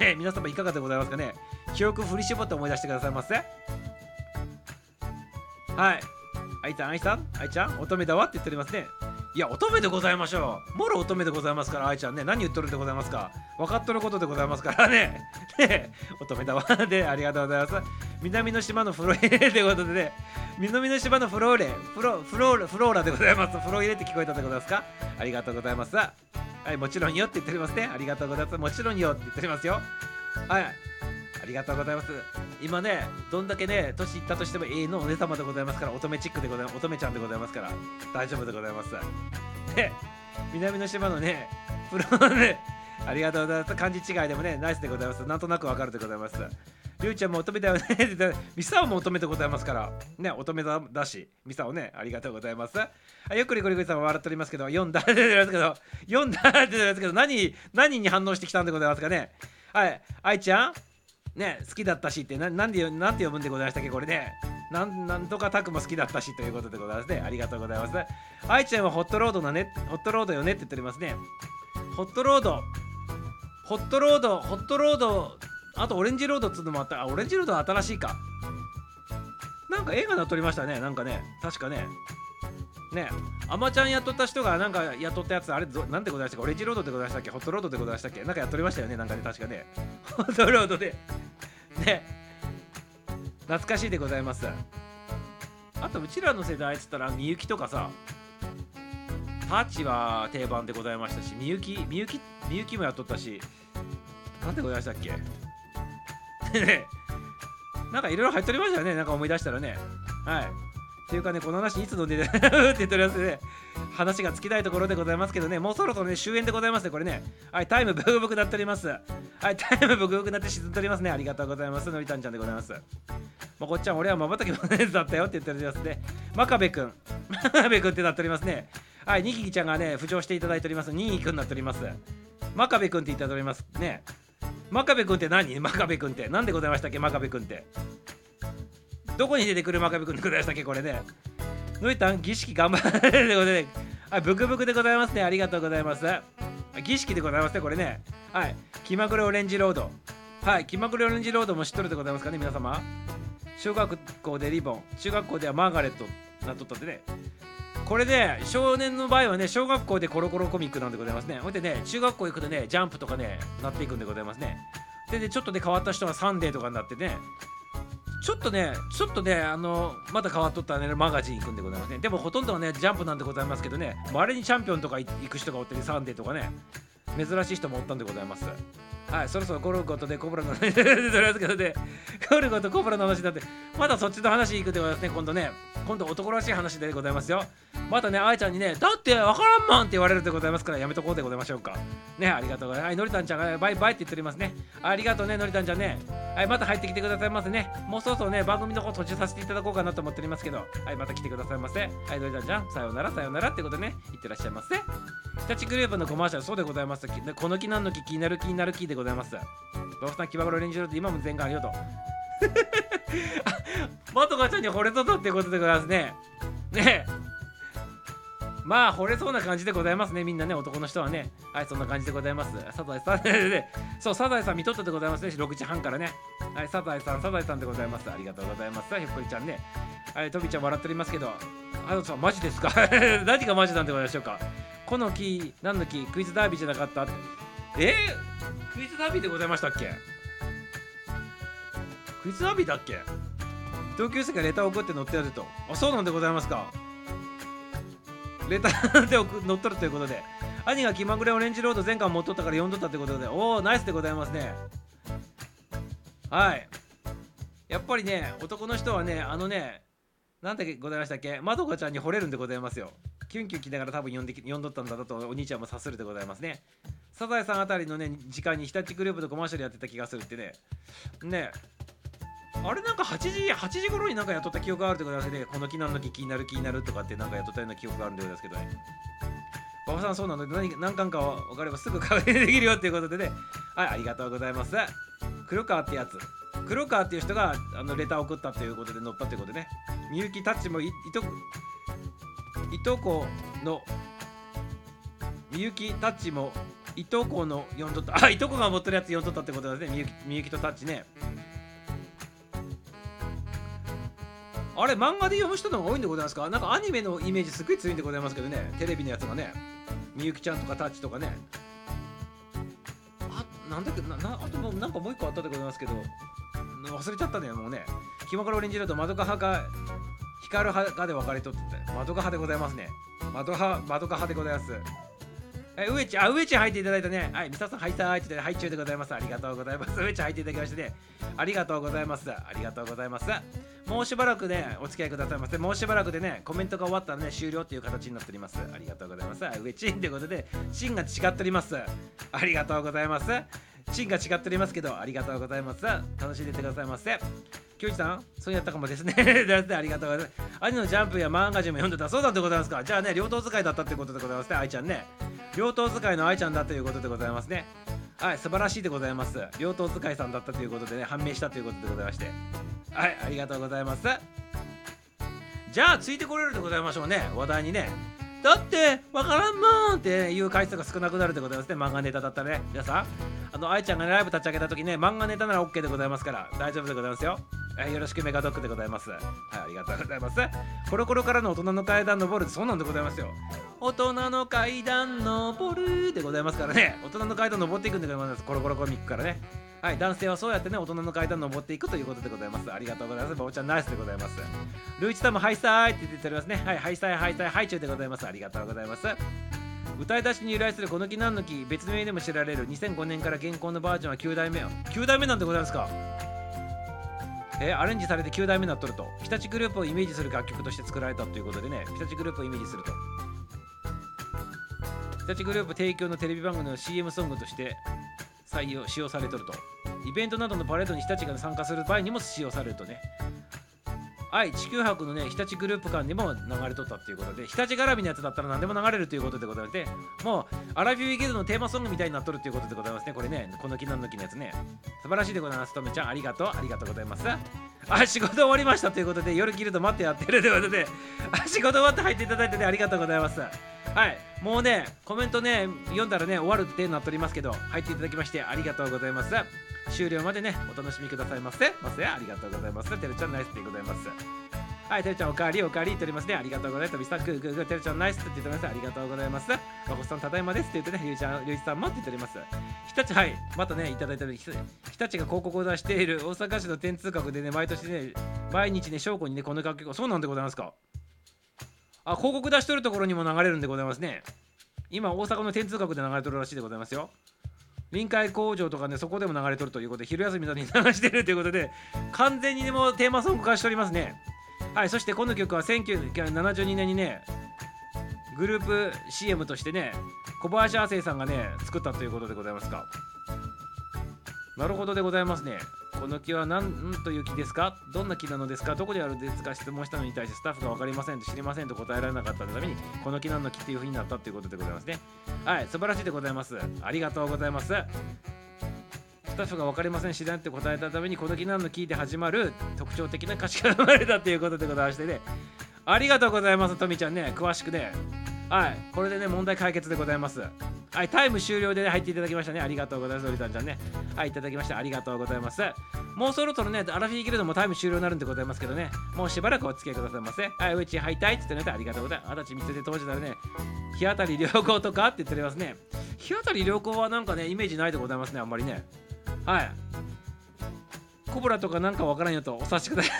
ね皆様いかがでございますかね？記憶振り絞って思い出してくださいませ。はい。愛ちゃん愛さん？愛ちゃん？乙女だわって言っておりますね。いや乙女でございましょう。もろ乙女でございますから愛ちゃんね。何言っとるんでございますか？分かっとることでございますからね。ね乙女だわ。でありがとうございます。南の島のフロイレということでね。南の島のフローレフロフローフローラでございます。フロイレって聞こえたでございますか？ありがとうございます。はいもちろんよって言っておりますね。ありがとうございます。もちろんよって言っておりますよ。はい。ありがとうございます。今ねどんだけね年いったとしても永遠のお姉様でございますから。乙女チックでございます。乙女ちゃんでございますから。大丈夫でございます。で南の島のねプロねありがとうございます。漢字違いでもねナイスでございます。なんとなくわかるでございます。りゅうちゃんも乙女だよね。って言ってミサオも乙女でございますから。ね乙女だだし。ミサオねありがとうございます。あよくりこりこりさんは笑っておりますけど読んだって言ますけど読んだって言ってますけど何何に反応してきたんでございますかね。はい愛ちゃん？ね好きだったしってななんでなんて読むんでございましたっけこれね。なんなんとかタクも好きだったしということでございますね。ありがとうございます。愛ちゃんはホットロードだね。ホットロードよねって言っておりますね。ホットロード。ホットロードホットロードあとオレンジロードっつうのもあった。あオレンジロード新しいか。なんか映画で撮りましたね。なんかね。確かね。ね。アマちゃん雇った人がなんか雇ったやつあれどなんでございましたっけ？オレンジロードでございましたっけ？ホットロードでございましたっけ？なんかやっとりましたよね。なんかね確かね。ホットロードで。ね。懐かしいでございます。あとうちらの世代っつったらみゆきとかさ。タッチは定番でございましたしみゆきみゆきみゆきもやっとったし。なんでございましたっけ？ね。なんかいろいろ入っておりましたよね。なんか思い出したらね。はい。っていうかねこの話いつので って言っておりますね。話が尽きないところでございますけどね。もうそろそろね終焉でございますねこれね。はいタイムブクブクなっております。はいタイムブクブクなって沈んでおりますね。ありがとうございます。のりたんちゃんでございます。まこっちゃん俺はまばたきマネーズだったよって言っておりますね。真壁くん。真壁くんってなっておりますね。はいニキキちゃんがね浮上していただいております。ニキくんになっております。真壁くんって言っております。ね。真壁くんって何？真壁くんって。何でございましたっけ？真壁くんって。どこに出てくる？真壁くんでございましたっけ？これね。のりたん儀式頑張れということで、はい、ブクブクでございますね。ありがとうございます。儀式でございますねこれね。はい。気まぐれオレンジロード。はい。気まぐれオレンジロードも知っとるでございますかね皆様。小学校でりぼん。中学校ではマーガレットなっとったってね。これで少年の場合はね小学校でコロコロコミックなんでございますね。ほいでね中学校行くとねジャンプとかねなっていくんでございますね。ででちょっとで変わった人がサンデーとかになってねちょっとねちょっとねあのまた変わっとったねマガジン行くんでございますね。でもほとんどはねジャンプなんでございますけどねまれにチャンピオンとか行く人がおってねサンデーとかね珍しい人もおったんでございます。はい、そろそろゴルゴとでコブラの話でございますけどね、ゴルゴとコブラの話になって、まだそっちの話行くでございますね、今度ね。今度男らしい話でございますよ。またね、愛ちゃんにね、だってわからんもんって言われるでございますから、やめとこうでございましょうか。ね、ありがとうございます。はい、のりたんちゃんが、バイバイって言っておりますね。ありがとうね、のりたんちゃんね。はい、また入ってきてくださいませね。もうそろそろね、番組の方閉じさせていただこうかなと思っておりますけど、はい、また来てくださいませ。はい、のりたんちゃん、さようなら、さようならってことね、いってらっしゃいませ。日立グループのコマーシャル、そうでございます。この木なんの木、気になる気になる気でございます。ドフさん、気まぐれオレンジロード、今も全巻ありがとう。あまとかちゃんに惚れとったってことでございますね。ねえ。まあ、惚れそうな感じでございますね。みんなね、男の人はね。はい、そんな感じでございます。サザエさん、そう、サザエさん見とったでございますね。6時半からね。はい、サザエさん、サザエさんでございます。ありがとうございます。ひょっこりちゃんね。はい、トビちゃん笑っておりますけど、あのさん、マジですか？何がマジなんでございましょうか？この木、何の木、クイズダービーじゃなかった？えー、クイズダービーでございましたっけ？クイズダービーだっけ？同級生がレター送って乗ってやると。あ、そうなんでございますか。レターで乗っとるということで。兄が気まぐれオレンジロード全巻持っとったから読んどったということで。おお、ナイスでございますね。はい。やっぱりね、男の人はね、あのね、なんでございましたっけ？まどかちゃんに惚れるんでございますよ。キュンキュン来ながら多分読んで読んどったんだとお兄ちゃんも察するでございますね。サザエさんあたりのね時間に日立グループのコマーシャルやってた気がするってね。ね。あれなんか8時8時頃になんかやっとった記憶があるってことで、ね、この木なの木気になる気になるとかってなんかやっとったような記憶があるんですけどね。馬場さんそうなので何何巻か分かればすぐ確認できるよっていうことでね。はいありがとうございます。黒川ってやつ。黒川っていう人があのレターを送ったということで載ったということでね。みゆきタッチもいとこいとこのみゆきタッチもいとこの読んどった。あいとこが持ってるやつ読んどったってことですね。みゆきみゆきとタッチね。あれ漫画で読む人の方が多いんでございますか？なんかアニメのイメージすごい強いんでございますけどね。テレビのやつがね。みゆきちゃんとかタッチとかね。あなんだっけななあともうなんかもう一個あったでございますけど。忘れちゃったねもうねキモカロオレンジ色と窓か派か光る派かで分かれとって窓か派でございますね窓派窓か派でございますえ、上地、あ、上地入っていただいたね。はい、みささん、はいさーいってはい、中でございます。ありがとうございます。上地入っていただきましてね。ありがとうございます。ありがとうございます。もうしばらくね、お付き合いくださいませ。もうしばらくでね、コメントが終わったらね、終了っていう形になっております。ありがとうございます。上地ということで、シンが違っております。ありがとうございます。シンが違っておりますけど、ありがとうございます。楽しんでてくださいませ。きょうじさんそうやったかもですね。ありがとうございます。兄のジャンプやマンガジも読んでたそうだってございますか。じゃあね、両党使いだったってことでございますね、愛ちゃんね。両党使いの愛ちゃんだということでございますね。はい、素晴らしいでございます。両党使いさんだったということでね、判明したということでございまして。はい、ありがとうございます。じゃあ、ついてこれるでございましょうね、話題にね。だって、わからんもんっていう回数が少なくなるでございますね、漫画ネタだったらね。皆さん、あの、愛ちゃんが、ね、ライブ立ち上げた時ね、漫画ネタなら OK でございますから、大丈夫でございますよえ。よろしくメガドックでございます。はい、ありがとうございます。コロコロからの大人の階段登るそうなんでございますよ。大人の階段登るでございますからね。大人の階段登っていくんでございます。コロコロコミックからね。はい、男性はそうやってね、大人の階段登っていくということでございます。ありがとうございます。バボちゃんナイスでございます。ルイチタムハイサイって言っておりますね。はい、ハイサイハイサイハイチュウでございます。ありがとうございます。歌い出しに由来するこの木なんの木別名でも知られる2005年から現行のバージョンは9代目9代目なんでございますか？えー、アレンジされて9代目になっとると日立グループをイメージする楽曲として作られたということでね日立グループをイメージすると日立グループ提供のテレビ番組の CM ソングとして採用使用されとると。イベントなどのパレードに日立が参加する場合にも使用されるとね。はい地球博のね日立グループ間にも流れとったっていうことで日立絡みのやつだったら何でも流れるということでございましてもうアラフィーゲルのテーマソングみたいになっとるっていうことでございますね。これねこの木なんの木のやつね。素晴らしいでございます。とめちゃんありがとう。ありがとうございます。あ仕事終わりましたということで夜ギルド待ってやってるということであ仕事終わって入っていただいてねありがとうございます。はいもうねコメントね読んだらね終わるってなっておりますけど入っていただきましてありがとうございます終了までねお楽しみくださいませませありがとうございますてるちゃんナイスでございますはい、てるちゃんおかわりおかわり言っておりますね。ありがとうございます。ビスタグーグーグー、てるちゃんナイスって言っております。ありがとうございます。まこさんただいまですって言ってね、りゅうちゃん、りゅうちさんもって言っております。日立、はい、またね、いただいた日立が広告を出している大阪市の天通閣でね、毎年ね、毎日ね、証拠にね、この楽曲、そうなんでございますか。あ、広告出しとるところにも流れるんでございますね。今、大阪の天通閣で流れとるらしいでございますよ。臨海工場とかね、そこでも流れとるということで、昼休みなどに流してるということで、完全にでもテーマソング化しておりますね。はい、そしてこの曲は1972年にね、グループ CM としてね、小林亜生さんがね、作ったということでございますか。なるほどでございますね。この木は何という木ですか？どんな木なのですか？どこであるんですか？質問したのに対してスタッフが分かりませんと知りませんと答えられなかったためにこの木何の木っていう風になったということでございますね。はい、素晴らしいでございます。ありがとうございます。スタッフが分かりません知らんって答えたためにこの木何の木で始まる特徴的な歌詞が生まれたということでございましてね。ありがとうございます、とみちゃんね。詳しくね。はい、これでね、問題解決でございます。はい、タイム終了で、ね、入っていただきましたね。ありがとうございます、オリタンちゃんね。はい、いただきました。ありがとうございます。もうそろそろね、アラフィーギルドもタイム終了になるんでございますけどね、もうしばらくお付き合いくださいませ。はい、うち入りたいって言ってね、ありがとうございます。あたち見つで当時ならね、日当たり良好とかって言っておりますね。日当たり良好はなんかね、イメージないでございますね、あんまりね。はい。コブラとかなんかわからんよとお察しください。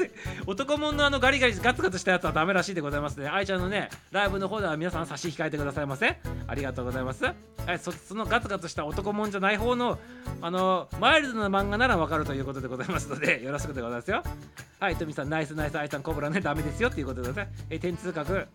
男物のあのガリガリガツガツしたやつはダメらしいでございますね。愛ちゃんのねライブの方では皆さん差し控えてくださいませありがとうございます。はいそそのガツガツした男物じゃない方のあのマイルドな漫画ならわかるということでございますので よろしくでございますよ。はいトミさんナイスナイス。愛ちゃんコブラねダメですよ。っていうことでございます。え天通閣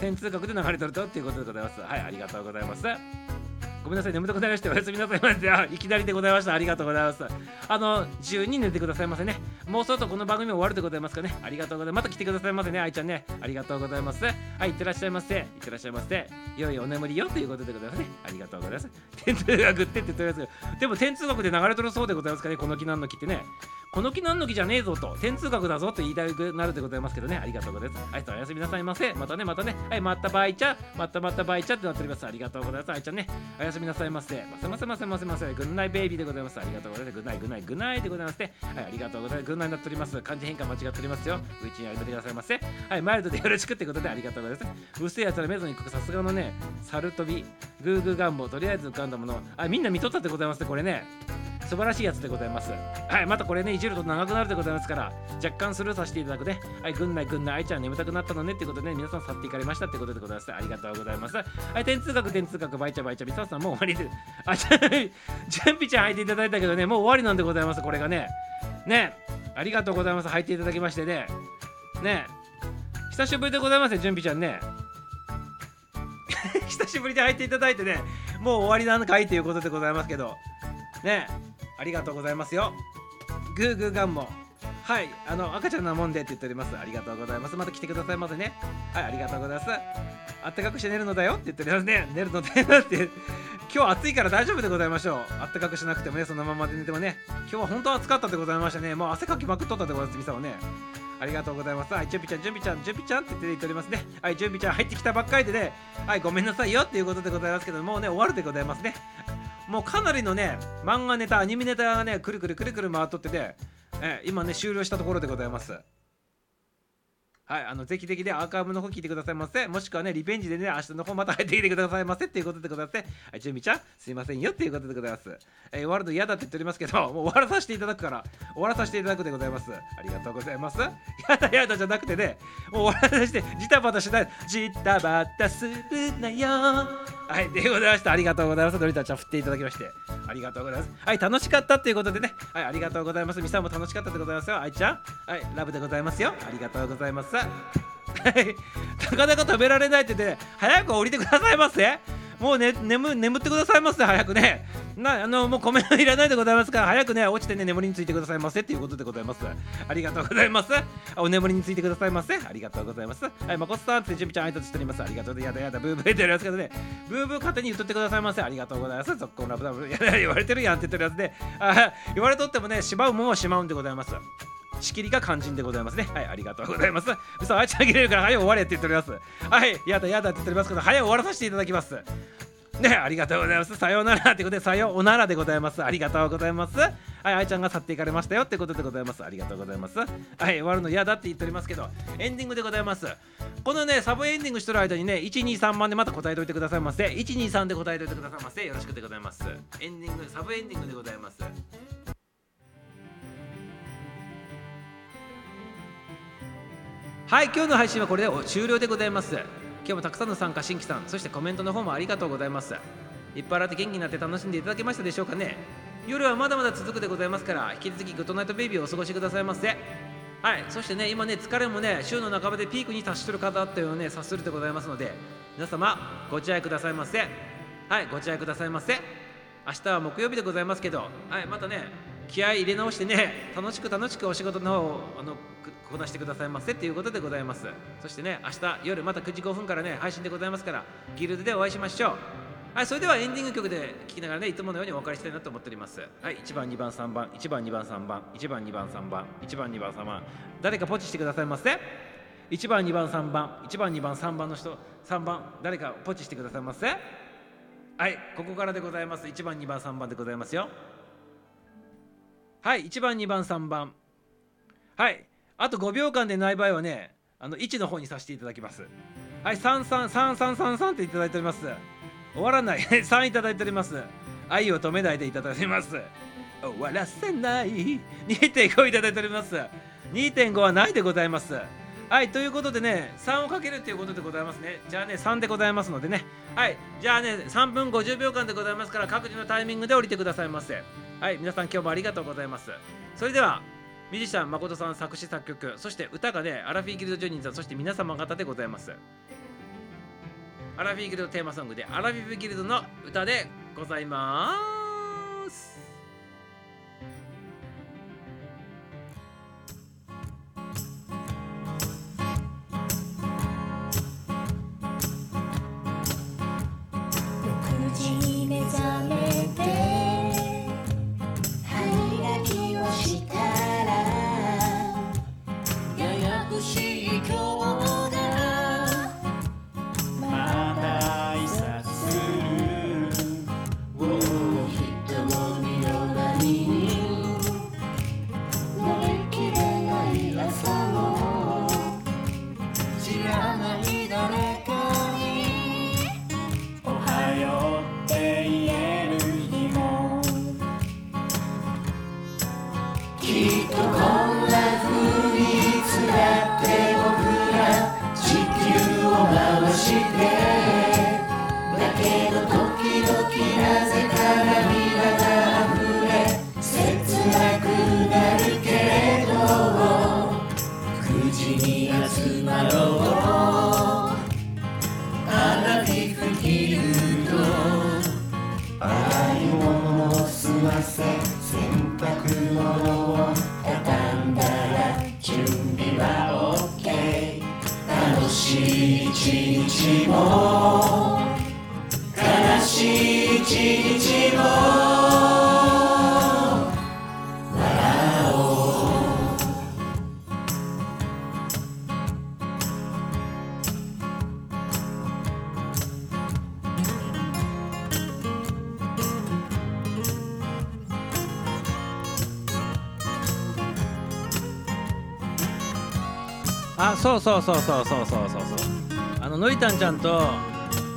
天通閣で流れとるとっていうことでございます。はいありがとうございます。ごめんなさい眠たくなりましておやすみなさいませいきなりでございました。ありがとうございます。あの自由に寝てくださいませね。もうそろそろこの番組終わるでございますかね。ありがとうございます。また来てくださいませね。愛ちゃんね。ありがとうございます。はいいってらっしゃいませ。いってらっしゃいませ。良いお眠りよということでございますね。ありがとうございます。天通学ってって言っておりますけどでも天通学で流れとるそうでございますかね。この木なんの木ってね。この木なんの木じゃねえぞと天通学だぞと言いたくなるでございますけどねありがとうございますはいおやすみなさいませまたねまたねはいまたバイチャまたまたバイチャってなっておりますありがとうございます愛ちゃんねおやすみなさいませませませませませませグッナイベイビーでございますありがとうございますグッナイグッナイグッナイでございますねはいありがとうございますグッナイになっております漢字変換間違っておりますようちにやめてくださいませはいマイルドでよろしくってことでありがとうございますうっせえやつらメゾンに行くさすがのね猿飛びグーグーガンボとりあえず浮かんだものあみんな見とったでございますねこれね素晴らしいやつでございます。はい、またこれね、いじると長くなるでございますから、若干スルーさせていただくね。はい、ぐんないぐんない、愛ちゃん眠たくなったのねってことで、ね、皆さん去っていかれましたってことでございます。ありがとうございます。はい、天通学、天通学、バイチャバイチャ、みささんもう終わりで、あ、じゃあ、ジャンピちゃん履いていただいたけどね、もう終わりなんでございます、これがね。ね、ありがとうございます。履いていただきましてね。ね、久しぶりでございますね、ジュンピちゃんね。久しぶりで履いていただいてね、もう終わりなのかいということでございますけど、ね、ありがとうございますよ。グーグーガンも。はい、あの赤ちゃんなもんでって言っております。ありがとうございます。また来てくださいませね。はい、ありがとうございます。あったかくして寝るのだよって言っておりますね。寝るのだよって。今日暑いから大丈夫でございましょう。あったかくしなくてもね、そのままで寝てもね。今日は本当暑かったでございましたね。もう汗かきまくっとったでございます、みさんはね。ありがとうございます。はい、準備ちゃん、準備ちゃん、準備ちゃんって言っておりますね。はい、準備ちゃん入ってきたばっかりでね。はい、ごめんなさいよっていうことでございますけど、もうね、終わるでございますね。もうかなりのね、漫画ネタ、アニメネタがね、くるくるくるくる回っとってて、え今ね、終了したところでございます。はい、あのぜひぜひね、アーカイブの方聞いてくださいませ。もしくはね、リベンジでね、明日の方また入ってきてくださいませっていうことでございますね。はい、準備ちゃん、すいませんよっていうことでございます。えー、終わるの嫌だって言っておりますけど、もう終わらさせていただくから、終わらさせていただくでございます。ありがとうございます。やだやだじゃなくてね、もう終わらさせて、ジタバタしない、ジタバタするなよ。はい、でございました。ありがとうございます。のりたちゃん振っていただきまして、ありがとうございます。はい、楽しかったっていうことでね、はい、ありがとうございます。みさんも楽しかったでございますよ。愛ちゃん、はい、ラブでございますよ。ありがとうございます。はい、なかなか食べられないって言って、早く降りてくださいませ。もうね、眠眠ってくださいませ、早くね。なあのもうコメントいらないでございますから、早くね、落ちてね、眠りについてくださいませっていうことでございます。ありがとうございます。お眠りについてくださいませ。ありがとうございます。はい、まこさんって準備ちゃん挨拶しております。ありがとう、やだやだ、ブーブー言ってるやつけどね、ブーブー勝手に言っとってくださいませ。ありがとうございます。ぞっこんラブラブ、やだ言われてるやんって言ってるやつで、あ言われとってもね、しまうもんはしまうんでございます。仕切りが肝心でございますね。はい、ありがとうございます。嘘、あいちゃん切れるから早く終われって言っております。はい、やだやだって言っておりますけど、早く終わらさせていただきます。ね、ありがとうございます。さようならってことで、さようならでございます。ありがとうございます。はい、あいちゃんが去っていかれましたよってことでございます。ありがとうございます。はい、終わるの嫌だって言っておりますけど、エンディングでございます。このね、サブエンディングしてる間にね、123番でまた答えておいてくださいませ。123で答えておいてくださいませ。よろしくでございます。エンディング、サブエンディングでございます。はい、今日の配信はこれで終了でございます。今日もたくさんの参加、新規さん、そしてコメントの方もありがとうございます。いっぱいあって元気になって楽しんでいただけましたでしょうかね。夜はまだまだ続くでございますから、引き続きグッドナイトベイビーをお過ごしくださいませ。はい、そしてね、今ね、疲れもね、週の半ばでピークに達してる方っていうのをね、察するでございますので、皆様、ご自愛くださいませ。はい、ご自愛くださいませ。明日は木曜日でございますけど、はい、またね、気合い入れ直してね、楽しく楽しくお仕事の方をあのこなしてくださいませっていうことでございます。そしてね、明日夜また9時5分からね、配信でございますから、ギルドでお会いしましょう。はい、それではエンディング曲で聴きながらね、いつものようにお別れしたいなと思っております。はい、1番、2番、3番、1番、2番、3番、1番、2番、3番、1番、2番、3番、誰かポチしてくださいませ。1番、2番、3番、1番、2番、3番の人、3番、誰かポチしてくださいませ。はい、ここからでございます。1番、2番、3番でございますよ。はい、1番、2番、3番。はい、あと5秒間でない場合はね、あの1の方にさせていただきます。はい、3、3、3、3、3、3っていただいております。終わらない。3いただいております。愛を止めないでいただいております。終わらせない。2.5いただいております。2.5はないでございます。はい、ということでね、3をかけるということでございますね。じゃあね、3でございますのでね。はい、じゃあね、3分50秒間でございますから、各自のタイミングで降りてくださいませ。はい、皆さん今日もありがとうございます。それでは、ミュージシャン誠さん作詞作曲、そして歌がね、アラフィーギルドジョニーさん、そして皆様方でございます。アラフィーギルドテーマソングで、アラフィフギルドの歌でございます集まろうアラフィフギルド洗い物を済ませ洗濯物を畳んだら準備は OK 楽しい一日も悲しい一日もそうそうそうそうそうそうそうあののりたんちゃんと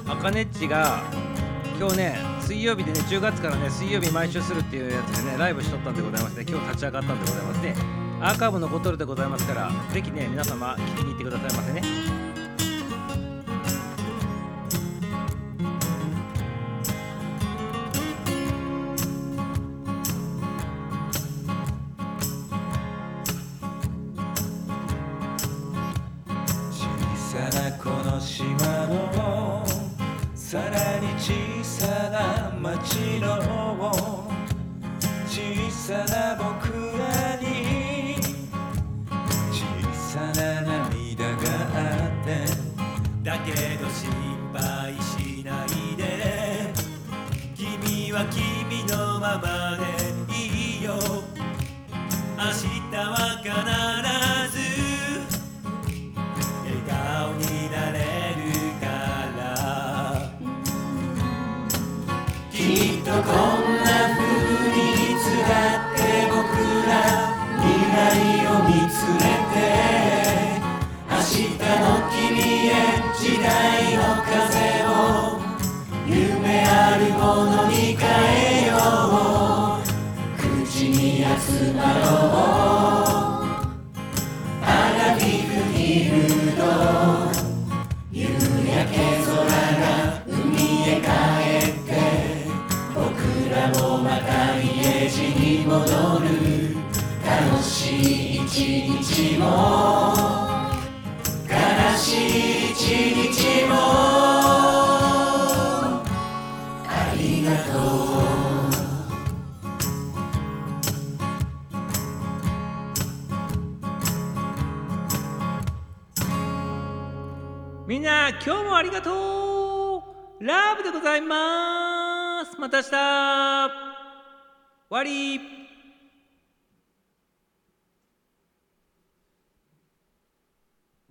あかねっちが今日ね水曜日でね10月からね水曜日毎週するっていうやつでねライブしとったんでございますね今日立ち上がったんでございますねアーカイブ残っとるでございますから是非ね皆様聞きに行ってくださいませね。